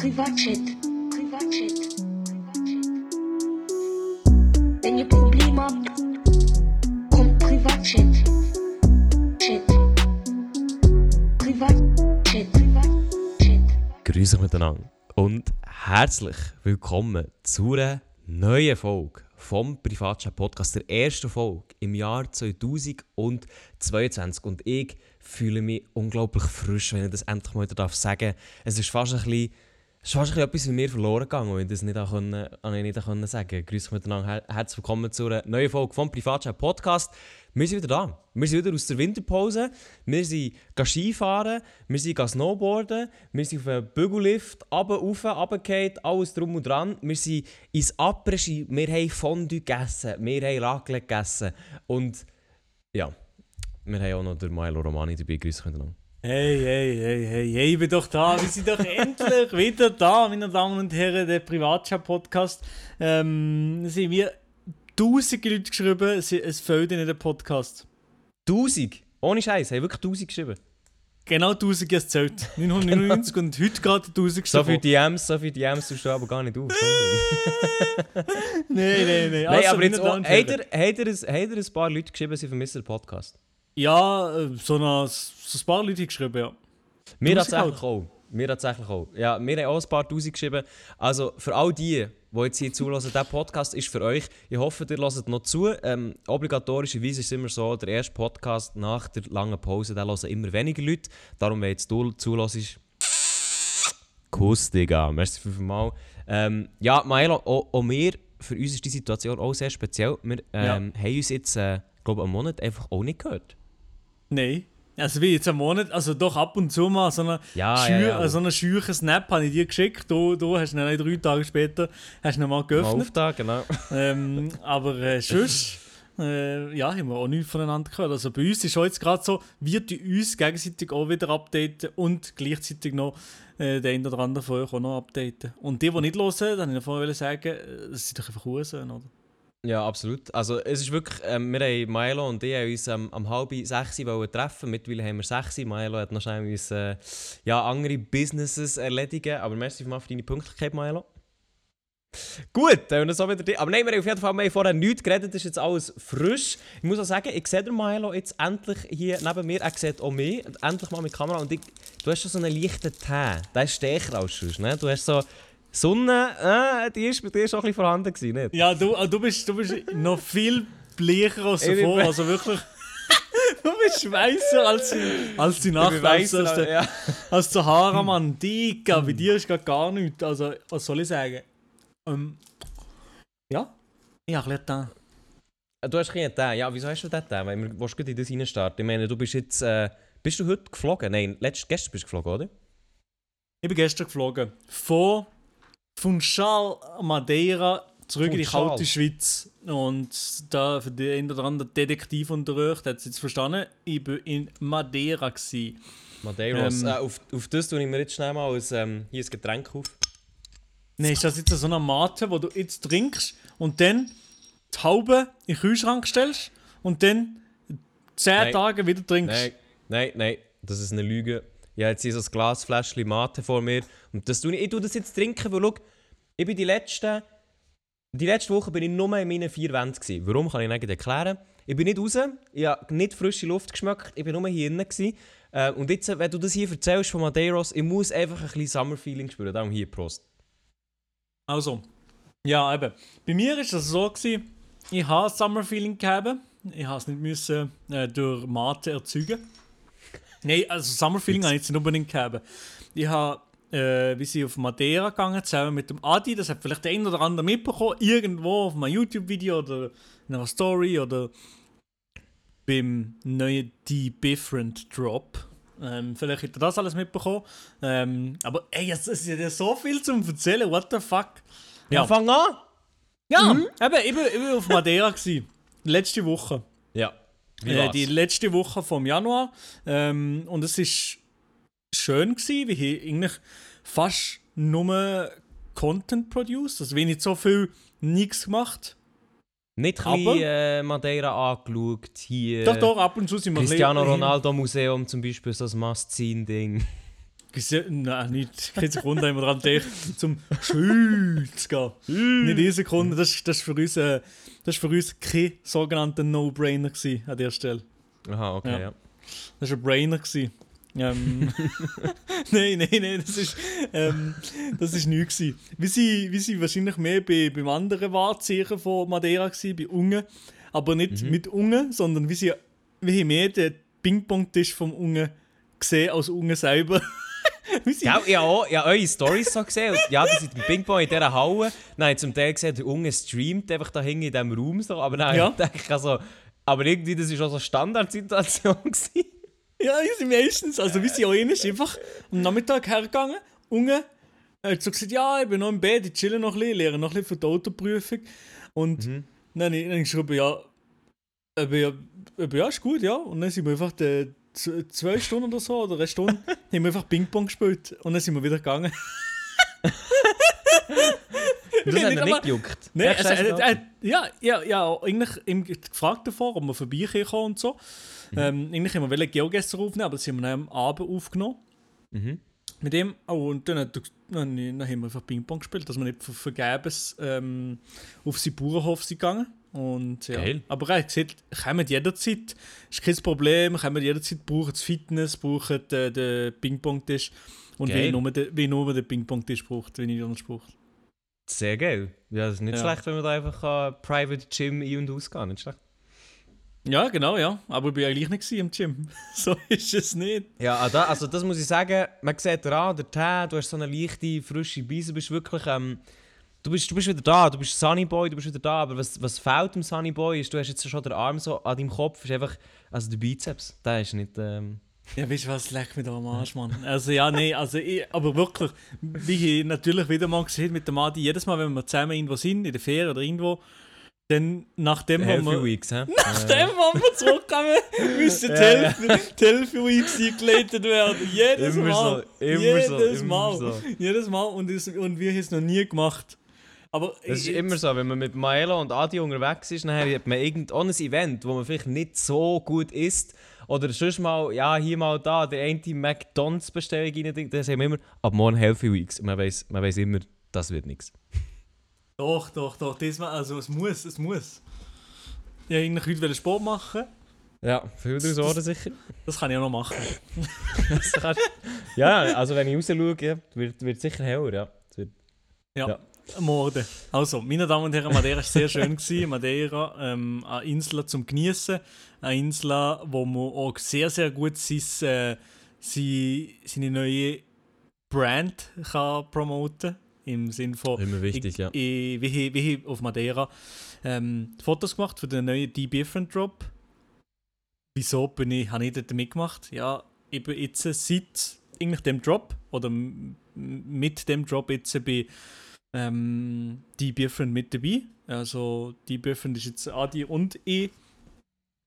Privatchat. Privatchat. Wenn ihr Probleme habt, kommt Privatchat. Chat. Privatchat. Privatchat. Grüße miteinander und herzlich willkommen zu einer neuen Folge vom Privatchat Podcast, der ersten Folge im Jahr 2022. Und ich fühle mich unglaublich frisch, wenn ich das endlich mal wieder sagen darf. Es ist fast ein bisschen, es ist etwas mit mir verloren gegangen, wenn ich das nicht, auch können, nicht können sagen Grüße euch miteinander, Her herzlich willkommen zu einer neuen Folge vom Privatchat Podcast. Wir sind wieder da. Wir sind wieder aus der Winterpause. Wir sind Skifahren, wir sind Snowboarden, wir sind auf einem Bügellift, runter, rauf, runtergefallen, alles drum und dran. Wir sind ins Après-Ski, wir haben Fondue gegessen, wir haben Raclette gegessen und ja, wir haben auch noch den Milo Romani dabei. Grüße euch miteinander. Hey, hey, hey, hey, hey, ich bin doch da. Wir sind doch endlich wieder da, meine Damen und Herren, der Privatchat-Podcast. Ähm, sind wir tausende Leute geschrieben, es, es fehlt in den Podcast. 1000? Ohne Scheiß, haben wirklich 1000 geschrieben. Genau 1000 gezählt. 999 und heute gerade 1000 So viele DMs, so viele DMs tust du aber gar nicht auf. Nein, nein, nein. Nein, Also, aber jetzt ihr, ihr ein, habt ihr ein paar Leute geschrieben, sie vermissen den Podcast? Ja, äh, so, eine, so ein paar Leute geschrieben, ja. Wir Tausend tatsächlich auch. Wir tatsächlich auch. Ja, wir haben auch ein paar Tausend geschrieben. Also für all die, die jetzt hier zulassen, dieser Podcast ist für euch. Ich hoffe, ihr hört noch zu. Ähm, obligatorischerweise ist es immer so, der erste Podcast nach der langen Pause, den hören immer weniger Leute. Darum, wenn jetzt du zulässt, Kuss, Digga. Merci fünfmal. Ähm, ja, Milo, auch, auch wir, für uns ist die Situation auch sehr speziell. Wir ähm, haben uns jetzt, äh, glaube einen Monat einfach auch nicht gehört. Nein. Also wie jetzt am Monat, also doch ab und zu mal so eine Ja, Schü ja, ja. so einen scheuchen Snap habe ich dir geschickt. Du, du hast ihn dann drei Tage später hast ihn mal Mal geöffnet. auf da, genau. ähm, aber äh, sonst, äh, ja, haben wir auch nichts voneinander gehört. Also bei uns ist jetzt gerade so, wir die uns gegenseitig auch wieder updaten und gleichzeitig noch äh, den einen oder anderen von euch auch noch updaten. Und die, die nicht hören, dann wollte ich vorher sagen, äh, das sind doch einfach Huren, oder? Ja, absolut. Also es ist wirklich, ähm, wir haben Milo und ich haben uns ähm, am halb sechs wollen treffen. Mittlerweile haben wir sechs. Milo hat noch schnell uns, äh, ja, andere Businesses erledigen. Aber merci für deine Pünktlichkeit, Milo. Gut, dann haben wir so wieder die. Aber nein, wir haben auf jeden Fall haben vorher nichts geredet, das ist jetzt alles frisch. Ich muss auch sagen, ich sehe den Milo jetzt endlich hier neben mir, er sieht auch mich, endlich mal mit Kamera. Und ich, du hast schon so einen leichten Tee, der ist stärker als sonst, ne? Du hast so Sonne, äh, die ist bei dir schon ein bisschen vorhanden gewesen, nicht? Ja, du, äh, du, bist, du bist noch viel bleicher als davor. Also wirklich. Du bist weißer als, als die Nacht, Ich als, der, ja. als der Haaramann. Dicker, bei dir ist gerade gar nichts. Also, was soll ich sagen? Ähm, ja, ich habe ein bisschen getan. Du hast keinen Tee. Ja, wieso hast du den Tee? Weil wir willst gerade in das reinstarten. Ich meine, du bist jetzt... Äh, bist du heute geflogen? Nein, letzt, gestern bist du geflogen, oder? Ich bin gestern geflogen. Von Funchal Madeira zurück in die Funchal. kalte Schweiz. Und da für den einen oder anderen Detektiv unter euch, der hat es jetzt verstanden, ich war in Madeira. Gewesen. Madeiros. Ähm. äh, auf, auf das tue ich mir jetzt schnell mal ein, ähm, hier ein Getränk auf. Nein, ist das jetzt so eine Mate, wo du jetzt trinkst und dann die Haube in den Kühlschrank stellst und dann 10 Nein. Tage wieder trinkst? Nein, nein, nein. Das ist eine Lüge. Ich habe jetzt hier so ein Glasfläschchen Mate vor mir. Und das tue ich, ich tue das jetzt trinken, weil schau, ich bin die letzten... Die letzte Woche bin ich nur in meinen vier Wänden. gewesen. Warum, kann ich nicht erklären. Ich bin nicht raus, ich habe nicht frische Luft geschmeckt, ich bin nur hier innen. gewesen. Äh, und jetzt, wenn du das hier erzählst von Madeiros, ich muss einfach ein bisschen Summer-Feeling spüren. Darum hier, Prost. Also, ja, eben. Bei mir war das so, gewesen, ich habe ein Summer Feeling gehabt. Ich habe es nicht müssen, äh, durch Mate erzeugen. Nein, also Summer Feeling habe ich jetzt nicht unbedingt gehabt. Ich habe, äh, wie sie auf Madeira gegangen, zusammen mit dem Adi, das hat vielleicht der ein oder andere mitbekommen, irgendwo auf einem YouTube-Video oder in einer Story oder beim neuen The Different Drop. Ähm, vielleicht hat er das alles mitbekommen. Ähm, aber ey, es es ist ja so viel zum Erzählen, what the fuck. Ja, fang an! Ja, eben, ich bin, ich bin auf Madeira gsi. Letzte Woche. Ja. Äh, die letzte Woche vom Januar. Ähm, und es ist schön gsi, wie ich eigentlich fast nur Content produced. Also wenig so viel nichts gemacht. Nicht ein bisschen äh, Madeira angeschaut, hier... Doch, doch, ab und zu sind wir Cristiano Ronaldo Museum zum Beispiel, so ein Must-Seen-Ding. Nein, nicht. Keine Sekunde haben wir daran gedacht, zum Schweiz zu gehen. nicht eine Sekunde. Das, ist für uns, äh, das ist für uns kein sogenannter No-Brainer gewesen an der Stelle. Aha, okay, Ja. ja. Das war ein Brainer. Gewesen. Ähm, nein, nein, nein, das ist, ähm, das ist nichts. gewesen. Wir sind, wir sind wahrscheinlich mehr bei, beim anderen Wahrzeichen von Madeira, gewesen, bei Unge. Aber nicht mit Unge, sondern wir, sind, wir haben mehr den Ping-Pong-Tisch vom Unge gesehen als Unge selber. Ja, ja, auch, ja, eure Storys so gesehen. Und Ja, das sind im Ping-Pong in dieser Halle. Habe ich zum Teil gesehen, der Unge streamt einfach da hinten in diesem Raum. So. Aber dann Ja. denke ich also, aber irgendwie, das war auch so eine Standardsituation. gewesen. Ja, wir sind meistens. Also, wir sind auch einmal einfach am Nachmittag hergegangen. Unge hat so gesagt: Ja, ich bin noch im Bett, ich chille noch ein bisschen, lehre noch ein bisschen für die Autoprüfung. Und Mhm. dann habe ich, geschrieben: Ja, ja, ja, ist gut, ja. Und dann sind wir einfach die, zwei Stunden oder so, oder eine Stunde, haben wir einfach Ping-Pong gespielt. Und dann sind wir wieder gegangen. Das Ja, hat ihn nicht gejuckt. Nein, scheiße, äh, äh, ja, ja, ja, eigentlich gefragt davor, ob wir vorbeikommen und so. Ähm, eigentlich haben wir wollen Geogäster aufnehmen, aber das haben wir dann am Abend aufgenommen. Mhm. Mit dem, oh, und dann, hat er- dann, dann haben wir einfach Ping-Pong gespielt, dass wir nicht ver vergebens ähm, auf seinen Bauernhof sind gegangen. Und, ja. Geil. Aber er hat gesagt, kommen jederzeit, ist kein Problem, kommen jederzeit, brauchen das Fitness, brauchen den, den Ping-Pong-Tisch. Und Geil. wie nur, den, wie nur den Ping-Pong-Tisch braucht, wenn ich anders braucht. Sehr geil. Ja, das ist nicht Ja. schlecht, wenn man da einfach ein Private Gym ein- und ausgehen Nicht schlecht. Ja, genau, ja. Aber ich war ja gleich nicht im Gym. so ist es nicht. Ja, ah, also das muss ich sagen, man sieht dir an, der Tee, du hast so eine leichte, frische Beise, du bist wirklich, ähm, du bist, du bist wieder da, du bist Sunny Boy, du bist wieder da, aber was, was fehlt dem Sunny Boy ist, du hast jetzt schon den Arm so an deinem Kopf, ist einfach, also der Bizeps, der ist nicht, ähm, Ja, weißt du was, leck mich da am Arsch, Mann. Also ja, nee, also ich, aber wirklich, wie ich natürlich wieder mal gesehen mit dem Adi, jedes Mal, wenn wir zusammen irgendwo sind, in der Ferien oder irgendwo, dann nachdem, Healthy wir, Weeks, hä? nachdem, wo wir zurückkommen, müssen die Ja, Hälfte, die Hälfte Weeks eingeleitet werden. Jedes Immer Mal. so, immer jedes so, immer Mal. so. Jedes Mal und, es, und wir haben es noch nie gemacht. Aber Das ist immer so, wenn man mit Maelo und Adi unterwegs ist, dann hat man irgend auch ein Event, wo man vielleicht nicht so gut isst. Oder sonst mal, ja, hier mal da, der eine McDonalds-Bestellung rein, dann sagen wir immer, ab morgen Healthy Weeks. Und man weiß man weiss immer, das wird nichts. Doch, doch, doch, diesmal, also es muss, es muss. Ja, eigentlich heute wollte Sport machen. Ja, viel daraus Ohren sicher. Das kann ich auch noch machen. Das kannst- ja, also wenn ich raus schaue, wird, wird sicher heller, ja. Es wird- Ja, Ja. Morde. Also, meine Damen und Herren, Madeira war sehr schön. Gewesen. Madeira, ähm, eine Insel zum Genießen. Eine Insel, wo man auch sehr, sehr gut sein, äh, seine, neue Brand kann promoten Im Sinne von. Immer wichtig, ich, ja. Ich, wie, ich- wie ich auf Madeira ähm, Fotos gemacht für den neuen Die Different Drop. Wieso bin ich, habe ich dort mitgemacht? Ja, eben jetzt seit eigentlich dem Drop oder mit dem Drop jetzt bei ähm, die Different mit dabei. Also die Different ist jetzt Adi und ich.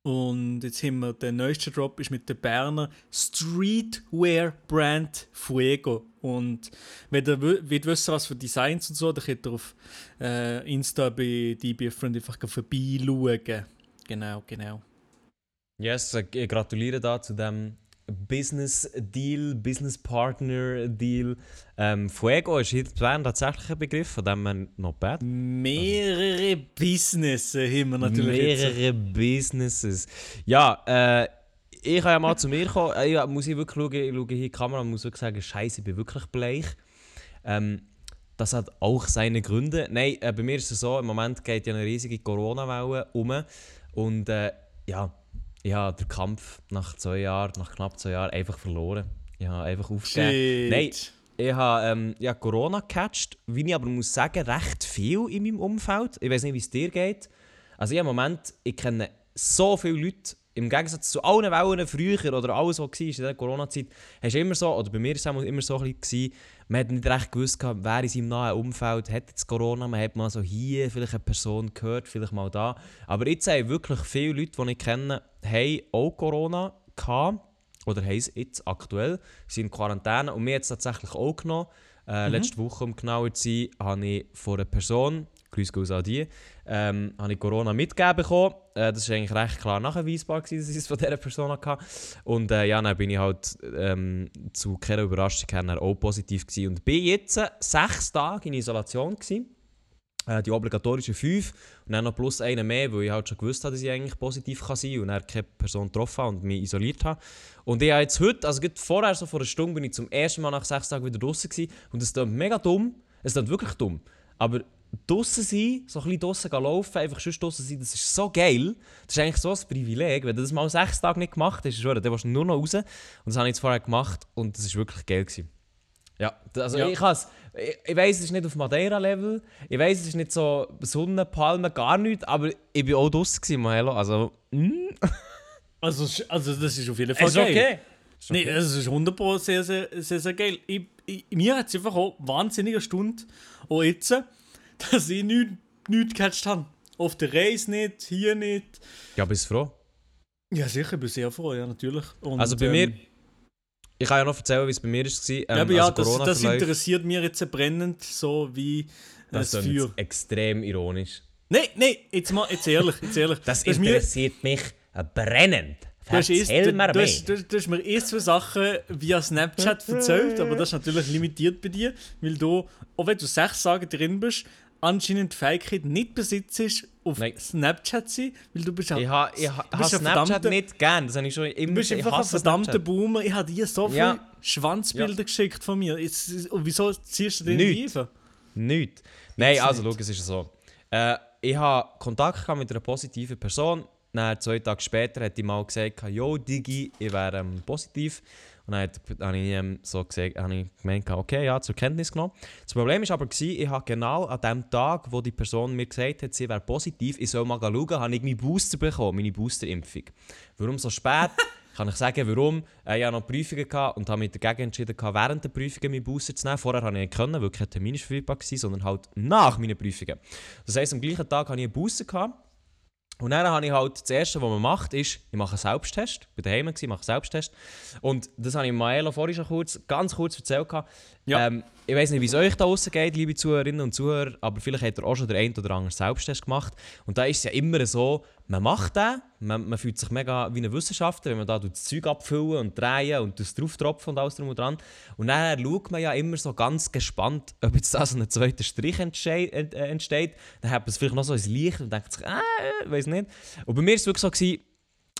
Und jetzt haben wir den neuesten Drop ist mit der Berner Streetwear Brand Fuego. Und wenn ihr wollt wissen, was für Designs und so, dann könnt ihr auf äh, Insta bei die Different einfach vorbeischauen. Genau, genau. Yes, ich gratuliere da zu dem Business Deal, Business Partner Deal. Ähm, Fuego ist in Bern tatsächlich ein Begriff, von dem man not bad. Mehrere Business haben wir natürlich jetzt. Mehrere Businesses. Ja, äh, ich kann ja mal zu mir kommen. Äh, ja, muss ich wirklich schauen, ich schaue hier in die Kamera und muss wirklich sagen, Scheiße, ich bin wirklich bleich. Ähm, das hat auch seine Gründe. Nein, äh, bei mir ist es so, im Moment geht ja eine riesige Corona-Welle um. Und äh, ja, ich habe den Kampf nach zwei Jahren, nach knapp zwei Jahren, einfach verloren. Ich habe einfach aufgegeben. Nein, ich habe ähm, ja, Corona gecatcht, wie ich aber muss sagen, recht viel in meinem Umfeld. Ich weiß nicht, wie es dir geht. Also ich im Moment, ich kenne so viele Leute, im Gegensatz zu allen Wellen früher oder alles, was war in der Corona-Zeit, hast du immer so, oder bei mir war es immer so ein bisschen, man hat nicht recht gewusst, wer in seinem nahen Umfeld hat jetzt Corona. Man hat mal so hier vielleicht eine Person gehört, vielleicht mal da. Aber jetzt haben wirklich viele Leute, die ich kenne, haben auch Corona gehabt oder haben es jetzt aktuell, sind in Quarantäne und mir jetzt tatsächlich auch genommen. Äh, Letzte Woche, um genauer zu sein, habe ich von einer Person Grüß Gott an die, ähm, habe ich Corona mitgegeben bekommen. Äh, das war eigentlich recht klar nachweisbar, gewesen, dass ich es von dieser Person hatte. Und äh, ja, dann bin ich halt ähm, zu keiner Überraschung her auch positiv gewesen. Und bin jetzt äh, sechs Tage in Isolation gewesen. Äh, die obligatorischen fünf und dann noch plus einen mehr, weil ich halt schon gewusst habe, dass ich eigentlich positiv kann sein kann und dann keine Person getroffen habe und mich isoliert habe. Und ich habe jetzt heute, also vorher, so vor einer Stunde, bin ich zum ersten Mal nach sechs Tagen wieder draußen gewesen und es klingt mega dumm, es klingt wirklich dumm, aber draußen sein, so ein bisschen draußen laufen, einfach schon draußen sein, das ist so geil. Das ist eigentlich so ein Privileg. Wenn du das mal sechs Tage nicht gemacht hast, dann warst du nur noch raus. Und das habe ich jetzt vorher gemacht und das war wirklich geil. Gewesen. Ja, also Ja. ich has, ich, ich weiss, es ist nicht auf Madeira-Level, ich weiss, es ist nicht so Sonne, Palmen, gar nichts, aber ich war auch draußen, gewesen, Mahelo. also mm, Also, also das ist auf jeden Fall ist geil. okay. Ist okay. es ist 100% sehr, sehr, sehr, sehr geil. Ich, ich, mir hat es einfach auch wahnsinnige Stunde, auch jetzt, dass ich nichts nicht gecatcht habe. Auf der Reise nicht, hier nicht. Ja, bist du froh? Ja, sicher, ich bin sehr froh, ja, natürlich. Und, Also bei ähm, mir, ich kann ja noch erzählen, wie es bei mir war. Ähm, Ja, aber ja, also das, das interessiert mich jetzt brennend, so wie Das das ist Feuer. extrem ironisch. Nein, nein, jetzt mal, jetzt ehrlich, jetzt ehrlich. Das ist mir, interessiert mich brennend. mir du, mehr. hast, du, du hast mir erst zwei Sachen via Snapchat erzählt, aber das ist natürlich limitiert bei dir, weil du, auch wenn du sechs Tage drin bist, anscheinend die Fähigkeit nicht besitzt, auf Nein. Snapchat zu sein, weil du bist ja Ich habe ha, ha Snapchat nicht gern, das habe ich schon immer Du bist ich einfach ein verdammter. Boomer. Ich habe dir so viele Ja. Schwanzbilder geschickt von mir. Jetzt, und wieso ziehst du den Nicht. nicht? Nichts. Nein, Jetzt also nicht. schau, es ist so. Äh, ich habe Kontakt mit einer positiven Person. Dann, zwei Tage später hat die mal gesagt, «Jo, Digi, ich wäre ähm, positiv.» Und dann hat- habe ich, ähm, so gesagt, habe ich gemeint, okay, ja, zur Kenntnis genommen. Das Problem war aber, gewesen, ich habe genau an dem Tag, wo die Person mir gesagt hat, sie wäre positiv, ich soll mal schauen, habe ich meinen Booster bekommen, meine Boosterimpfung. Warum so spät? Kann ich sagen, warum? Äh, ich hatte noch Prüfungen gehabt und habe mich dagegen entschieden, gehabt, während der Prüfungen meinen Booster zu nehmen. Vorher habe ich nicht können, weil kein Termin verfügbar war, sondern halt nach meinen Prüfungen. Das heisst, am gleichen Tag hatte ich einen Booster. Gehabt. Und dann habe ich halt, das Erste, was man macht, ist, ich mache einen Selbsttest. Ich war daheim, gewesen, mache einen Selbsttest. Und das habe ich Maelo vorhin schon kurz, ganz kurz erzählt. Ja. Ähm, ich weiß nicht, wie es euch da draußen geht, liebe Zuhörerinnen und Zuhörer, aber vielleicht hat ihr auch schon den einen oder anderen Selbsttest gemacht. Und da ist es ja immer so, man macht den, man, man fühlt sich mega wie ein Wissenschaftler, wenn man da das Zeug abfüllen und drehen und das drauf tropfen und alles drum und dran. Und dann schaut man ja immer so ganz gespannt, ob jetzt da so ein zweiter Strich äh, entsteht. Dann hat man es vielleicht noch so ins Licht und denkt sich, äh, weiß nicht. Und bei mir war es wirklich so,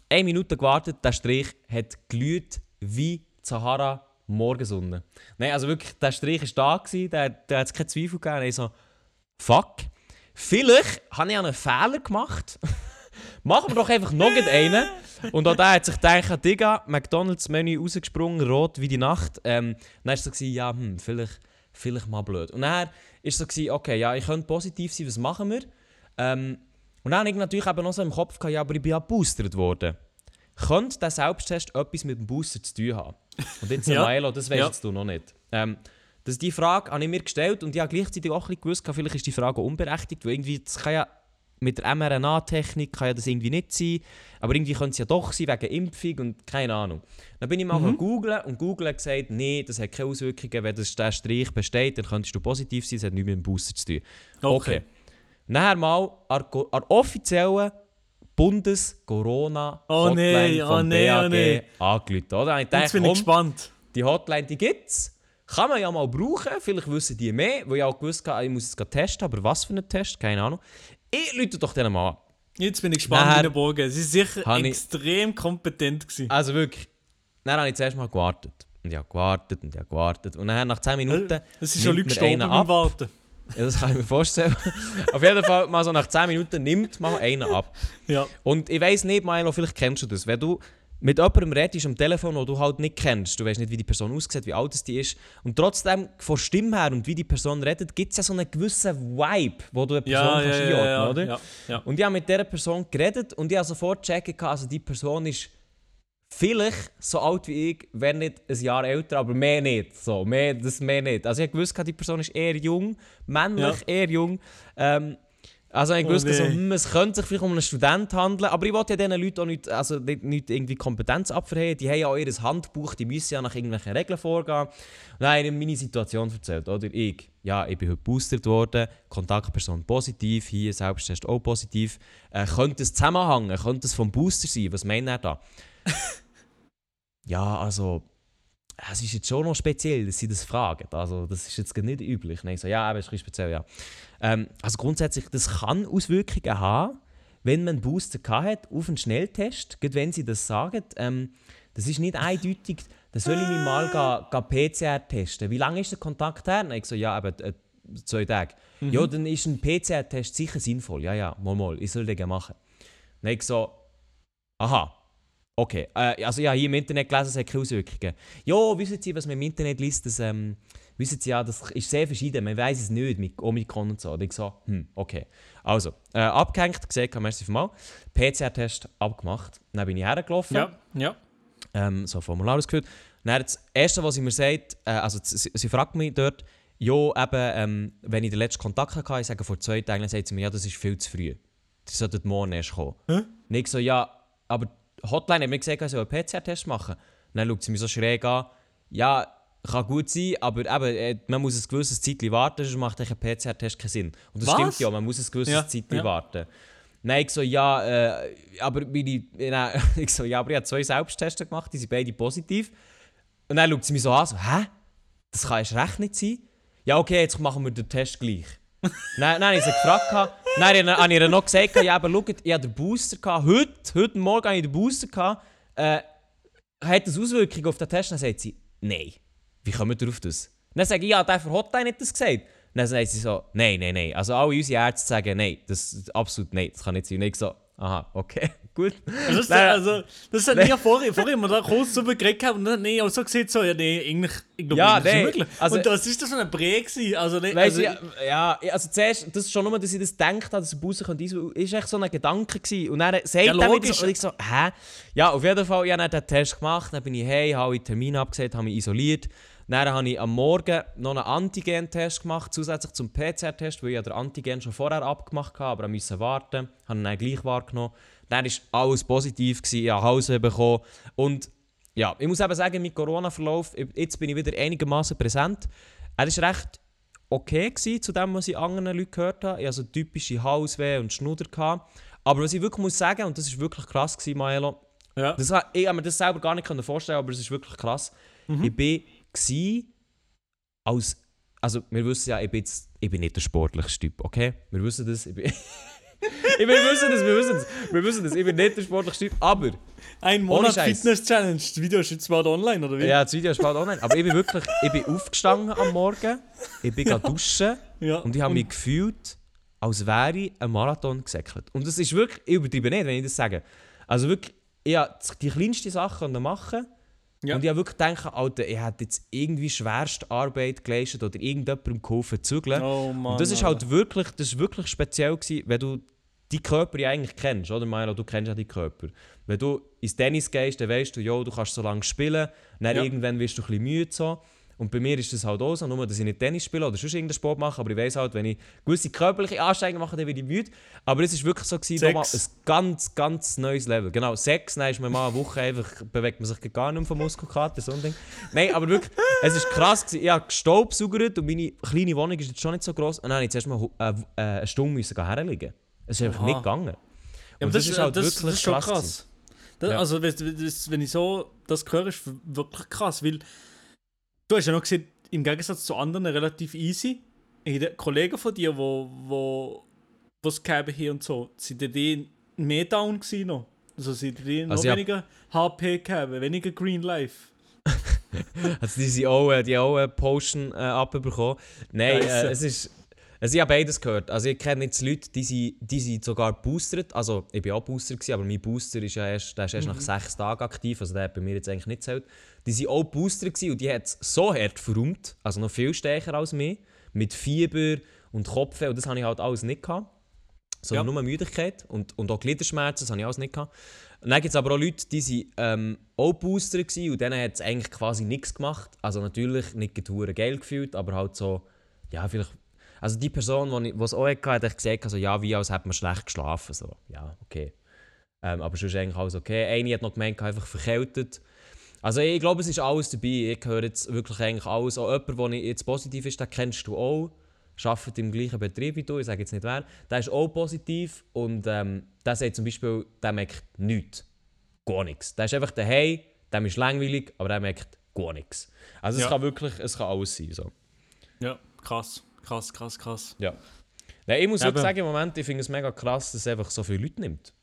eine Minute gewartet, der Strich hat glüht wie Sahara Morgensonne. Nein, also wirklich, der Strich war da, gewesen, der, der hat es keinen Zweifel gegeben. Ich so, fuck, vielleicht habe ich einen Fehler gemacht. Machen wir doch einfach noch einen. Und auch der hat sich gedacht, Digga, McDonalds-Menü rausgesprungen, rot wie die Nacht. Ähm, dann war es so, ja, hm, vielleicht, vielleicht mal blöd. Und dann war es so, okay, ja, ich könnte positiv sein, was machen wir? Ähm, und dann habe ich natürlich eben noch so im Kopf gehabt, ja, aber ich bin ja geboostert worden. Könnte der Selbsttest etwas mit dem Booster zu tun haben? Und jetzt, Ja. Milo, das weißt Ja. du noch nicht. Ähm, das, die Frage habe ich mir gestellt und ich habe gleichzeitig auch ein bisschen gewusst, vielleicht ist die Frage unberechtigt, weil irgendwie, das kann ja mit der mRNA-Technik kann ja das irgendwie nicht sein, aber irgendwie könnte es ja doch sein, wegen Impfung und keine Ahnung. Dann bin ich mal Mhm. googeln und Google hat gesagt, nee, das hat keine Auswirkungen, wenn das, der Strich besteht, dann könntest du positiv sein, das hat nichts mit dem Booster zu tun. Okay. Nachher mal an der offiziellen Bundes-Corona-Hotline Oh nee, oh nee, oh BAG nee. angerufen. Oder? Ich Jetzt dachte, bin ich komm, gespannt. die Hotline die gibt es. Kann man ja mal brauchen. Vielleicht wissen die mehr, weil ich auch gewusst habe, ich muss es testen, aber was für einen Test? Keine Ahnung. Ich rufe doch denen mal an. Jetzt bin ich gespannt, Nachher- wie Borgen. Sie sind sicher Habe ich- extrem kompetent gewesen. Also wirklich. Dann habe ich zuerst mal gewartet. Und ich habe gewartet und ich habe gewartet. Und dann nach 10 Minuten. Es ist schon Leute gestorben beim. Warten. Ja, das kann ich mir vorstellen. Auf jeden Fall, mal so nach 10 Minuten nimmt mal einer ab. Ja. Und ich weiss nicht, Milo, vielleicht kennst du das. Wenn du mit jemandem redest am Telefon, den du halt nicht kennst, du weißt nicht, wie die Person aussieht, wie alt die ist, und trotzdem von Stimme her und wie die Person redet, gibt es ja so einen gewissen Vibe, wo du eine Person Ja, kannst ja, einordnen ja, oder? ja, ja. Und ich habe mit dieser Person geredet und ich habe sofort checken also die Person ist vielleicht so alt wie ich, wäre nicht ein Jahr älter, aber mehr nicht. So, mehr, das mehr nicht. Also ich habe gewusst, die Person ist eher jung, männlich, eher jung. Ähm, Also ich Oh wusste so, nee. hm, es könnte sich vielleicht um einen Student handeln, aber ich wollte ja diesen Leuten auch nicht, also nicht, nicht irgendwie Kompetenz abverheben. Die haben ja auch ihr Handbuch, die müssen ja nach irgendwelchen Regeln vorgehen. Habe ich ihnen meine Situation erzählt, oder? Ich, ja, ich bin heute boostert worden, Kontaktperson positiv, hier Selbsttest auch positiv. Äh, könnte es zusammenhängen? Könnte es vom Booster sein? Was meint er da? ja, also... Es ist jetzt schon noch speziell, dass sie das fragen. Also, das ist jetzt nicht üblich. Nein, so, ja, aber es ist speziell, ja. Ähm, also grundsätzlich, das kann Auswirkungen haben, wenn man einen Booster hat auf einen Schnelltest, gerade wenn sie das sagen. Ähm, das ist nicht eindeutig, da soll ich mich mal ga, ga PCR testen. Wie lange ist der Kontakt her? Dann ich so, ja, aber äh, zwei Tage. Ja, dann ist ein PCR-Test sicher sinnvoll. Ja, ja, mal, mal, ich soll den machen. Dann ich so, aha, okay. Äh, also ja, hier im Internet gelesen, es hat keine Auswirkungen. Ja, wissen Sie, was man im Internet liest, das, ähm, wissen Sie ja, das ist sehr verschieden, man weiß es nicht mit Omikron und so. Und ich so, hm, okay. Also, äh, abgehängt, gesehen, merci mal. PCR-Test abgemacht. Dann bin ich hergelaufen, Ja, ja. ähm, so ein Formular ausgefüllt. Dann das Erste, was sie mir sagt, äh, also sie, sie fragt mich dort, ja, eben, ähm, wenn ich den letzten Kontakt hatte, ich sage vor zwei Tagen, dann sagt sie mir, ja, das ist viel zu früh. Die sollten morgen erst kommen. Hä? Und ich so, ja, aber Hotline hat mir gesagt, ich soll einen PCR-Test machen. Und dann schaut sie mich so schräg an, ja, kann gut sein, aber eben, äh, man muss ein gewisses Zeitchen warten, sonst macht ein PCR-Test keinen Sinn. Und das Was? stimmt ja, man muss ein gewisses Ja, Zeitchen ja. warten. Nein, ich so, ja, äh, aber meine, nein, ich so, ja, aber ich habe zwei Selbsttests gemacht, die sind beide positiv. Und dann schaut sie mich so an, so, hä? Das kann erst recht nicht sein. Ja, okay, jetzt machen wir den Test gleich. Nein, habe ich sie gefragt. Gehabt. Dann habe ich ihr noch gesagt, ja, aber schaut, ich hatte den Booster. Gehabt. Heute, heute Morgen habe ich den Booster. Gehabt. Äh, hat das Auswirkungen auf den Test? Dann sagt sie, nein. Wie kommen wir auf das? Dann sage ich, ja, der Hotline hat das gesagt. Dann sagt sie so, nein, nein, nein. Also alle unsere Ärzte sagen, nein, das absolut nein, das kann nicht sein. Und ich so, aha, okay, gut. Also, das, Nein. also, das hat mir vorher, vorher immer da kurz drüber geredet und dann nee, auch so gesehen, so, ja, nee, eigentlich, ich glaube, Ja, das ist nee, möglich. also- und das ist das so ein gewesen, also, nee, Weißt also, ja, ja, also zuerst, das ist schon nur, dass ich das gedacht habe, dass ein Bus könnte, ist echt so ein Gedanke gewesen. Und dann sagt Ja, er mir das und ich so, hä? Ja, auf jeden Fall, ich habe dann den Test gemacht, dann bin ich hey, habe ich Termin abgesagt, habe mich isoliert. Dann habe ich am Morgen noch einen Antigen-Test gemacht, zusätzlich zum PCR-Test, weil ich ja den Antigen schon vorher abgemacht habe, aber ich musste warten, habe ihn dann gleich wahrgenommen. Dann war alles positiv, gewesen, ich habe Hause bekommen und ja, ich muss eben sagen, mit Corona-Verlauf, jetzt bin ich wieder einigermaßen präsent. Er ist recht okay gewesen, zu dem, was ich anderen Leuten gehört habe. Ich hatte so typische Halsweh und Schnudder. Gehabt. Aber was ich wirklich muss sagen, und das ist wirklich krass gewesen, Maelo, ja. das, ich habe mir das selber gar nicht können vorstellen aber es ist wirklich krass. Ich bin gsi als, also wir wissen ja, ich bin, jetzt, ich bin nicht der sportlichste Typ, okay? Wir wissen das, ich bin... ich, wir wissen das, wir wissen das, wir wissen das, ich bin nicht der sportlichste Typ, aber... Ein Monat Scheiß. Fitness-Challenge, das Video ist jetzt bald online, oder wie? Ja, das Video ist bald online. Aber ich bin wirklich, ich bin aufgestanden am Morgen, ich bin gegangen duschen Ja. und ich habe mich gefühlt, als wäre ich einen Marathon gesäckelt. Und das ist wirklich, ich übertreibe nicht, wenn ich das sage. Also wirklich, ich habe die kleinsten Sachen machen Ja. und ich habe wirklich gedacht, Alter, ich hätte jetzt irgendwie schwerste Arbeit geleistet oder irgendjemandem geholfen zu zügeln. Oh Mann. Und das ist halt wirklich, das ist wirklich speziell gewesen, wenn du die Körper ja eigentlich kennst, oder Milo? Du kennst ja die Körper. Wenn du ins Tennis gehst, dann weißt du, jo, du kannst so lange spielen, dann Ja. irgendwann wirst du ein bisschen müde so. Und bei mir ist das halt auch so, nur dass ich nicht Tennis spiele oder sonst irgendeinen Sport mache, aber ich weiß halt, wenn ich gewisse körperliche Anstrengungen mache, dann werde ich müde. Aber es ist wirklich so gewesen, nochmal ein ganz, ganz neues Level. Genau, Sex, dann ist man mal eine Woche einfach, bewegt man sich gar nicht mehr vom Muskelkater, so ein Ding. Nein, aber wirklich, es ist krass gewesen. Ich habe gestaubsaugert und meine kleine Wohnung ist jetzt schon nicht so groß. Und dann musste ich zuerst mal hu- äh, äh, eine Stunde müssen herliegen. Es ist einfach Aha. nicht gegangen. Ja, Und aber das, ist halt das, das ist schon krass krass. Das, Ja. Also, wenn, das, ich so das höre, ist wirklich krass, weil du hast ja noch gesehen, im Gegensatz zu anderen relativ easy. Kollegen von dir, wo, wo was gegeben hier und so, sind die- mehr down gewesen noch. Also sind die noch Also ja. weniger HP gegeben, weniger Green Life. Also die sind auch, äh, die haben auch eine Potion äh, abbekommen. Nein, äh, es ist... Also ich habe beides gehört. Also ich kenne jetzt Leute, die sind, die sind sogar boostert. Also ich bin auch Booster, gewesen, aber mein Booster ist ja erst, der ist erst nach sechs Tagen aktiv. Also der hat bei mir jetzt eigentlich nicht gezählt. Die sind auch Booster gewesen und die hat es so hart verräumt. Also noch viel stärker als mir. Mit Fieber und Kopfweh und das habe ich halt alles nicht gehabt. Sondern Ja. nur Müdigkeit und, und auch Gliederschmerzen, das habe ich alles nicht gehabt. Und dann gibt es aber auch Leute, die sind ähm, auch Booster gewesen und denen hat es eigentlich quasi nichts gemacht. Also natürlich nicht getuert geil gefühlt, aber halt so, ja, vielleicht. Also die Person, die es auch hatte, hat gesagt, also, ja, wie als hätte man schlecht geschlafen. So, ja, okay. Ähm, aber sonst eigentlich alles okay. Eine hat noch gemeint, einfach verkältet. Also ich glaube, es ist alles dabei. Ich höre jetzt wirklich eigentlich alles. Auch jemand, der jetzt positiv ist, den kennst du auch. Arbeitet im gleichen Betrieb wie du, ich sage jetzt nicht wer. Der ist auch positiv und ähm, der sagt zum Beispiel, der merkt nichts. Gar nichts. Der ist einfach daheim, dem ist langweilig, aber der merkt gar nichts. Also es Ja. kann wirklich, es kann alles sein. So. Ja, krass. Krass, krass, krass. Ja. Nein, ich muss wirklich sagen, im Moment, ich finde es mega krass, dass es einfach so viele Leute nimmt.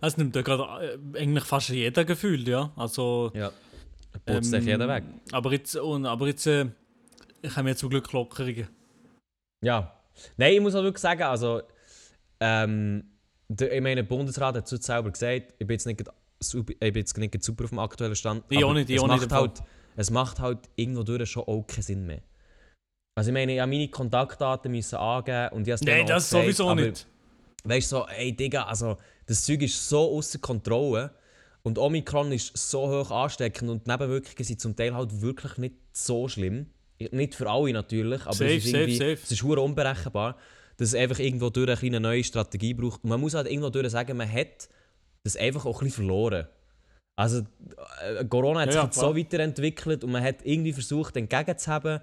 Es nimmt ja gerade äh, eigentlich fast jeder gefühlt, ja. Also. Ja. Putzt sich ähm, jeder weg. Aber jetzt, und, aber jetzt äh, haben wir zum Glück Lockerungen. Ja. Nein, ich muss auch wirklich sagen, also, ähm, der, ich meine, der Bundesrat hat es selber gesagt, ich bin jetzt nicht, super- ich bin jetzt nicht super auf dem aktuellen Stand. Ich auch aber nicht, ich es auch nicht, macht Fall. halt, Es macht halt irgendwo durch schon auch keinen Sinn mehr. Also ich meine, ich habe meine Kontaktdaten müssen angeben und ich habe es Nein, das gesagt, sowieso aber nicht. Weißt du, so, ey Digga, also das Zeug ist so außer Kontrolle und Omikron ist so hoch ansteckend und die Nebenwirkungen sind zum Teil halt wirklich nicht so schlimm. Nicht für alle natürlich, aber Safe, es ist safe, irgendwie, safe. es ist unberechenbar, dass es einfach irgendwo durch eine neue Strategie braucht. Und man muss halt irgendwo durch sagen, man hat das einfach auch ein bisschen verloren. Also äh, Corona hat Ja, sich ja, klar. so weiterentwickelt und man hat irgendwie versucht, entgegenzuhaben.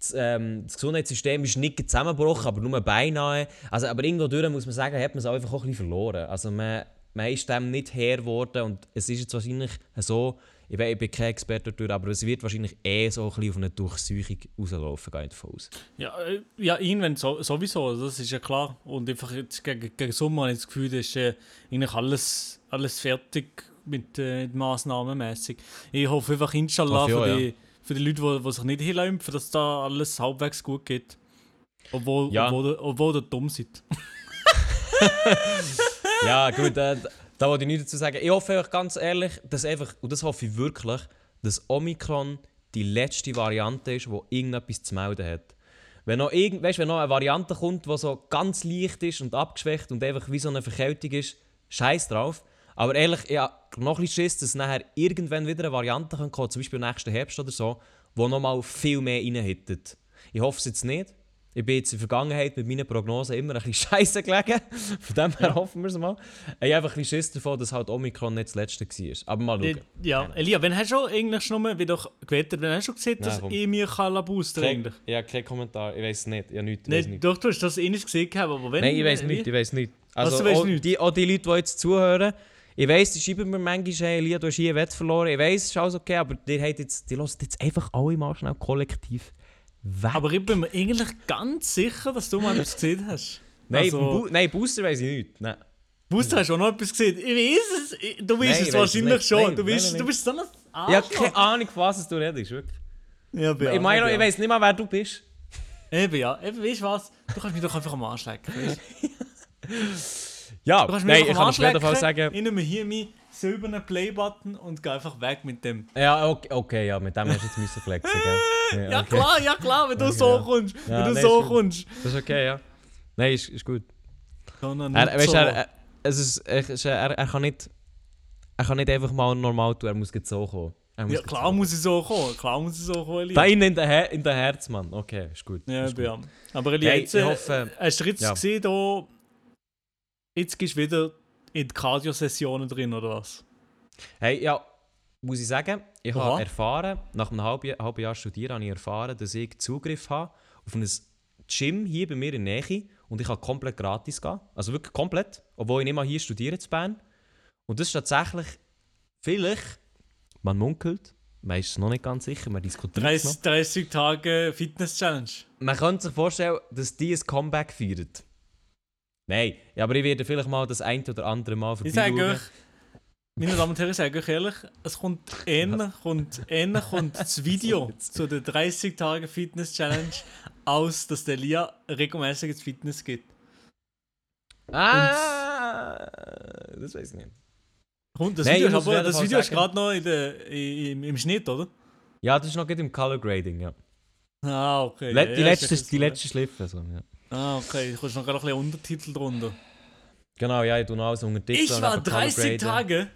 Das, ähm, das Gesundheitssystem ist nicht zusammengebrochen, aber nur beinahe. Also, aber irgendwo durch muss man sagen, hat man es auch einfach auch ein bisschen verloren. Also man, man ist dem nicht Herr geworden und es ist jetzt wahrscheinlich so, ich, we- ich bin kein Experte dafür, aber es wird wahrscheinlich eh so ein bisschen auf eine Durchsuchung rauslaufen, gehe ich davon aus. Ja, äh, ja irgendwann so, sowieso, das ist ja klar. Und einfach jetzt gegen, gegen Sommer habe ich das Gefühl, da ist äh, eigentlich alles, alles fertig mit äh, Massnahmen mäßig. Ich hoffe einfach inshallah für, die, für die Leute, die, die sich nicht hinlämpfen, dass da alles halbwegs gut geht. Obwohl, Ja. obwohl, ihr- obwohl ihr dumm seid. Ja, gut, äh, da wollte ich nichts dazu sagen. Ich hoffe euch ganz ehrlich, dass einfach, und das hoffe ich wirklich, dass Omikron die letzte Variante ist, die irgendetwas zu melden hat. Wenn noch, irgend, weißt, wenn noch eine Variante kommt, die so ganz leicht ist und abgeschwächt und einfach wie so eine Verkältung ist, scheiß drauf. Aber ehrlich, ich habe noch ein bisschen Schiss, dass nachher irgendwann wieder eine Variante kommen kann, zum Beispiel nächsten Herbst oder so, die nochmal viel mehr reinhittet. Ich hoffe es jetzt nicht. Ich bin jetzt in der Vergangenheit mit meinen Prognosen immer ein bisschen scheiße gelegen. Von dem her hoffen wir es mal. Ich habe einfach ein bisschen Schiss davon, dass halt Omikron nicht das letzte war. Aber mal Äh, schauen. Ja, Elia, wenn hast du schon eigentlich schon mal wieder gewettet, wenn hast du schon gesehen, dass Nein, ich mir kann Kein, eigentlich? ja, kein Kommentar. Ich weiß es nicht. Ich habe nichts. Nein, nicht. doch, du hast das eh nicht gesehen, aber wenn... Nein, ich weiß wie- nicht. Ich weiß nicht. Also, weisst auch, nicht? Die, auch die Leute, die jetzt zuhören, ich weiss, die schreiben mir manchmal, hey, Elia, du hast hier Wett verloren. Ich weiss, es ist alles okay, aber die, jetzt, die hören jetzt einfach alle mal schnell kollektiv weg. Aber ich bin mir eigentlich ganz sicher, dass du mal etwas gesehen hast. nein, also- Bu nein, Booster weiss ich nicht. Nein. Booster hast du auch noch etwas gesehen. Ich weiß es. Ich- Du weißt Nein, es ich wahrscheinlich nicht. schon. Nein, du, nein, weißt, nein, du bist so ein Ich habe Arschloch. keine Ahnung, von was du redest, wirklich. Ja, ja, ich meine, ich weiss nicht mal, wer du bist. Eben ja. Eben, weißt du was? Du kannst mich doch einfach am Arsch lecken. Weißt? Ja, nein, ich kann auf jeden Fall sagen... Ich nehme hier meinen silbernen Play-Button und gehe einfach weg mit dem. Ja, okay, okay, ja, mit dem hast du jetzt müssen flexen, gell? Ja okay. klar, ja klar, wenn du Okay, so ja. kommst. Ja, wenn du nein, so kommst. Das ist okay, ja. Nein, ist, ist gut. Sondern Er, nicht weißt, so. er, er, es ist, er, ist- er, er, kann nicht, er kann nicht einfach mal normal tun, er muss jetzt so kommen. Ja, klar so. muss ich so kommen. Klar muss ich so kommen, Elia. Da innen in der, Her in der Herz, Mann. Okay, ist gut. Ja, ist gut. Aber Elia, Hey, jetzt, ich hoffe- hast du jetzt ja. gesehen, da, jetzt gehst du wieder in die Cardio-Sessionen drin, oder was? Hey, ja, muss ich sagen, ich Oha. habe erfahren, nach einem halben, halben Jahr Studieren habe ich erfahren, dass ich Zugriff habe auf ein Gym hier bei mir in der Nähe und ich kann komplett gratis gehen. Also wirklich komplett, obwohl ich nicht mal hier studiere in Bern. Und das ist tatsächlich, vielleicht, man munkelt, man ist noch nicht ganz sicher, man diskutiert es noch. 30, 30 Tage Fitness-Challenge. Man könnte sich vorstellen, dass die ein Comeback feiern. Nein, ja, aber ich werde vielleicht mal das ein oder andere Mal Ich sage euch, meine Damen und Herren, ich sage euch ehrlich, es kommt ähnlich, kommt, ähnlich kommt das Video zu der 30 Tage Fitness Challenge aus, dass der Lia regelmäßig ins Fitness geht. Ah, das weiß ich nicht. Kommt, das Nein, Video, ist aber, das Video ist gerade noch in der, im, im Schnitt, oder? Ja, das ist noch gut im Color Grading, ja. Ah, okay. Le ja, die, ja, letzte, die letzte Schliffe. So, ja. Ah, okay. Du hast noch ein bisschen Untertitel drunter. Genau, ja, ich tue noch alles unter Titel Ich war einfach Color 30 graden. Tage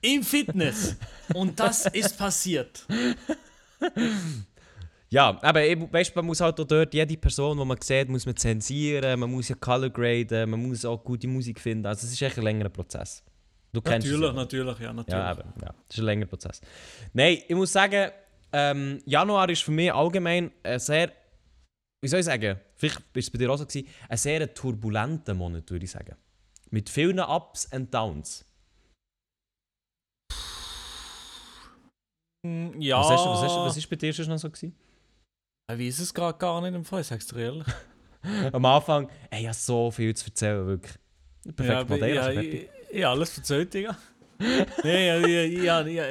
im Fitness und das ist passiert. Ja, aber eben, weißt, man muss halt auch dort jede Person, die man sieht, muss man zensieren, man muss ja color graden, man muss auch gute Musik finden. Also es ist echt ein längerer Prozess. Du kennst Natürlich, natürlich, ja, natürlich. Ja, eben, ja. Das ist ein längerer Prozess. Nein, ich muss sagen, ähm, Januar ist für mich allgemein ein sehr, wie soll ich sagen, vielleicht war es bei dir auch so, gewesen, ein sehr turbulenter Monat, würde ich sagen. Mit vielen Ups und Downs. Mm, Ja, Was, du- was, du- was ist bei dir schon noch so? Gewesen? ich weiß es gerade gar nicht im Fall, ich sag's dir ehrlich. Am Anfang, ey, ich habe so viel zu erzählen, wirklich. Perfekt, ja, Madeira ja, ist fertig. ich, ich alles erzählt, Digga. ja, ja, ja, ja, ja,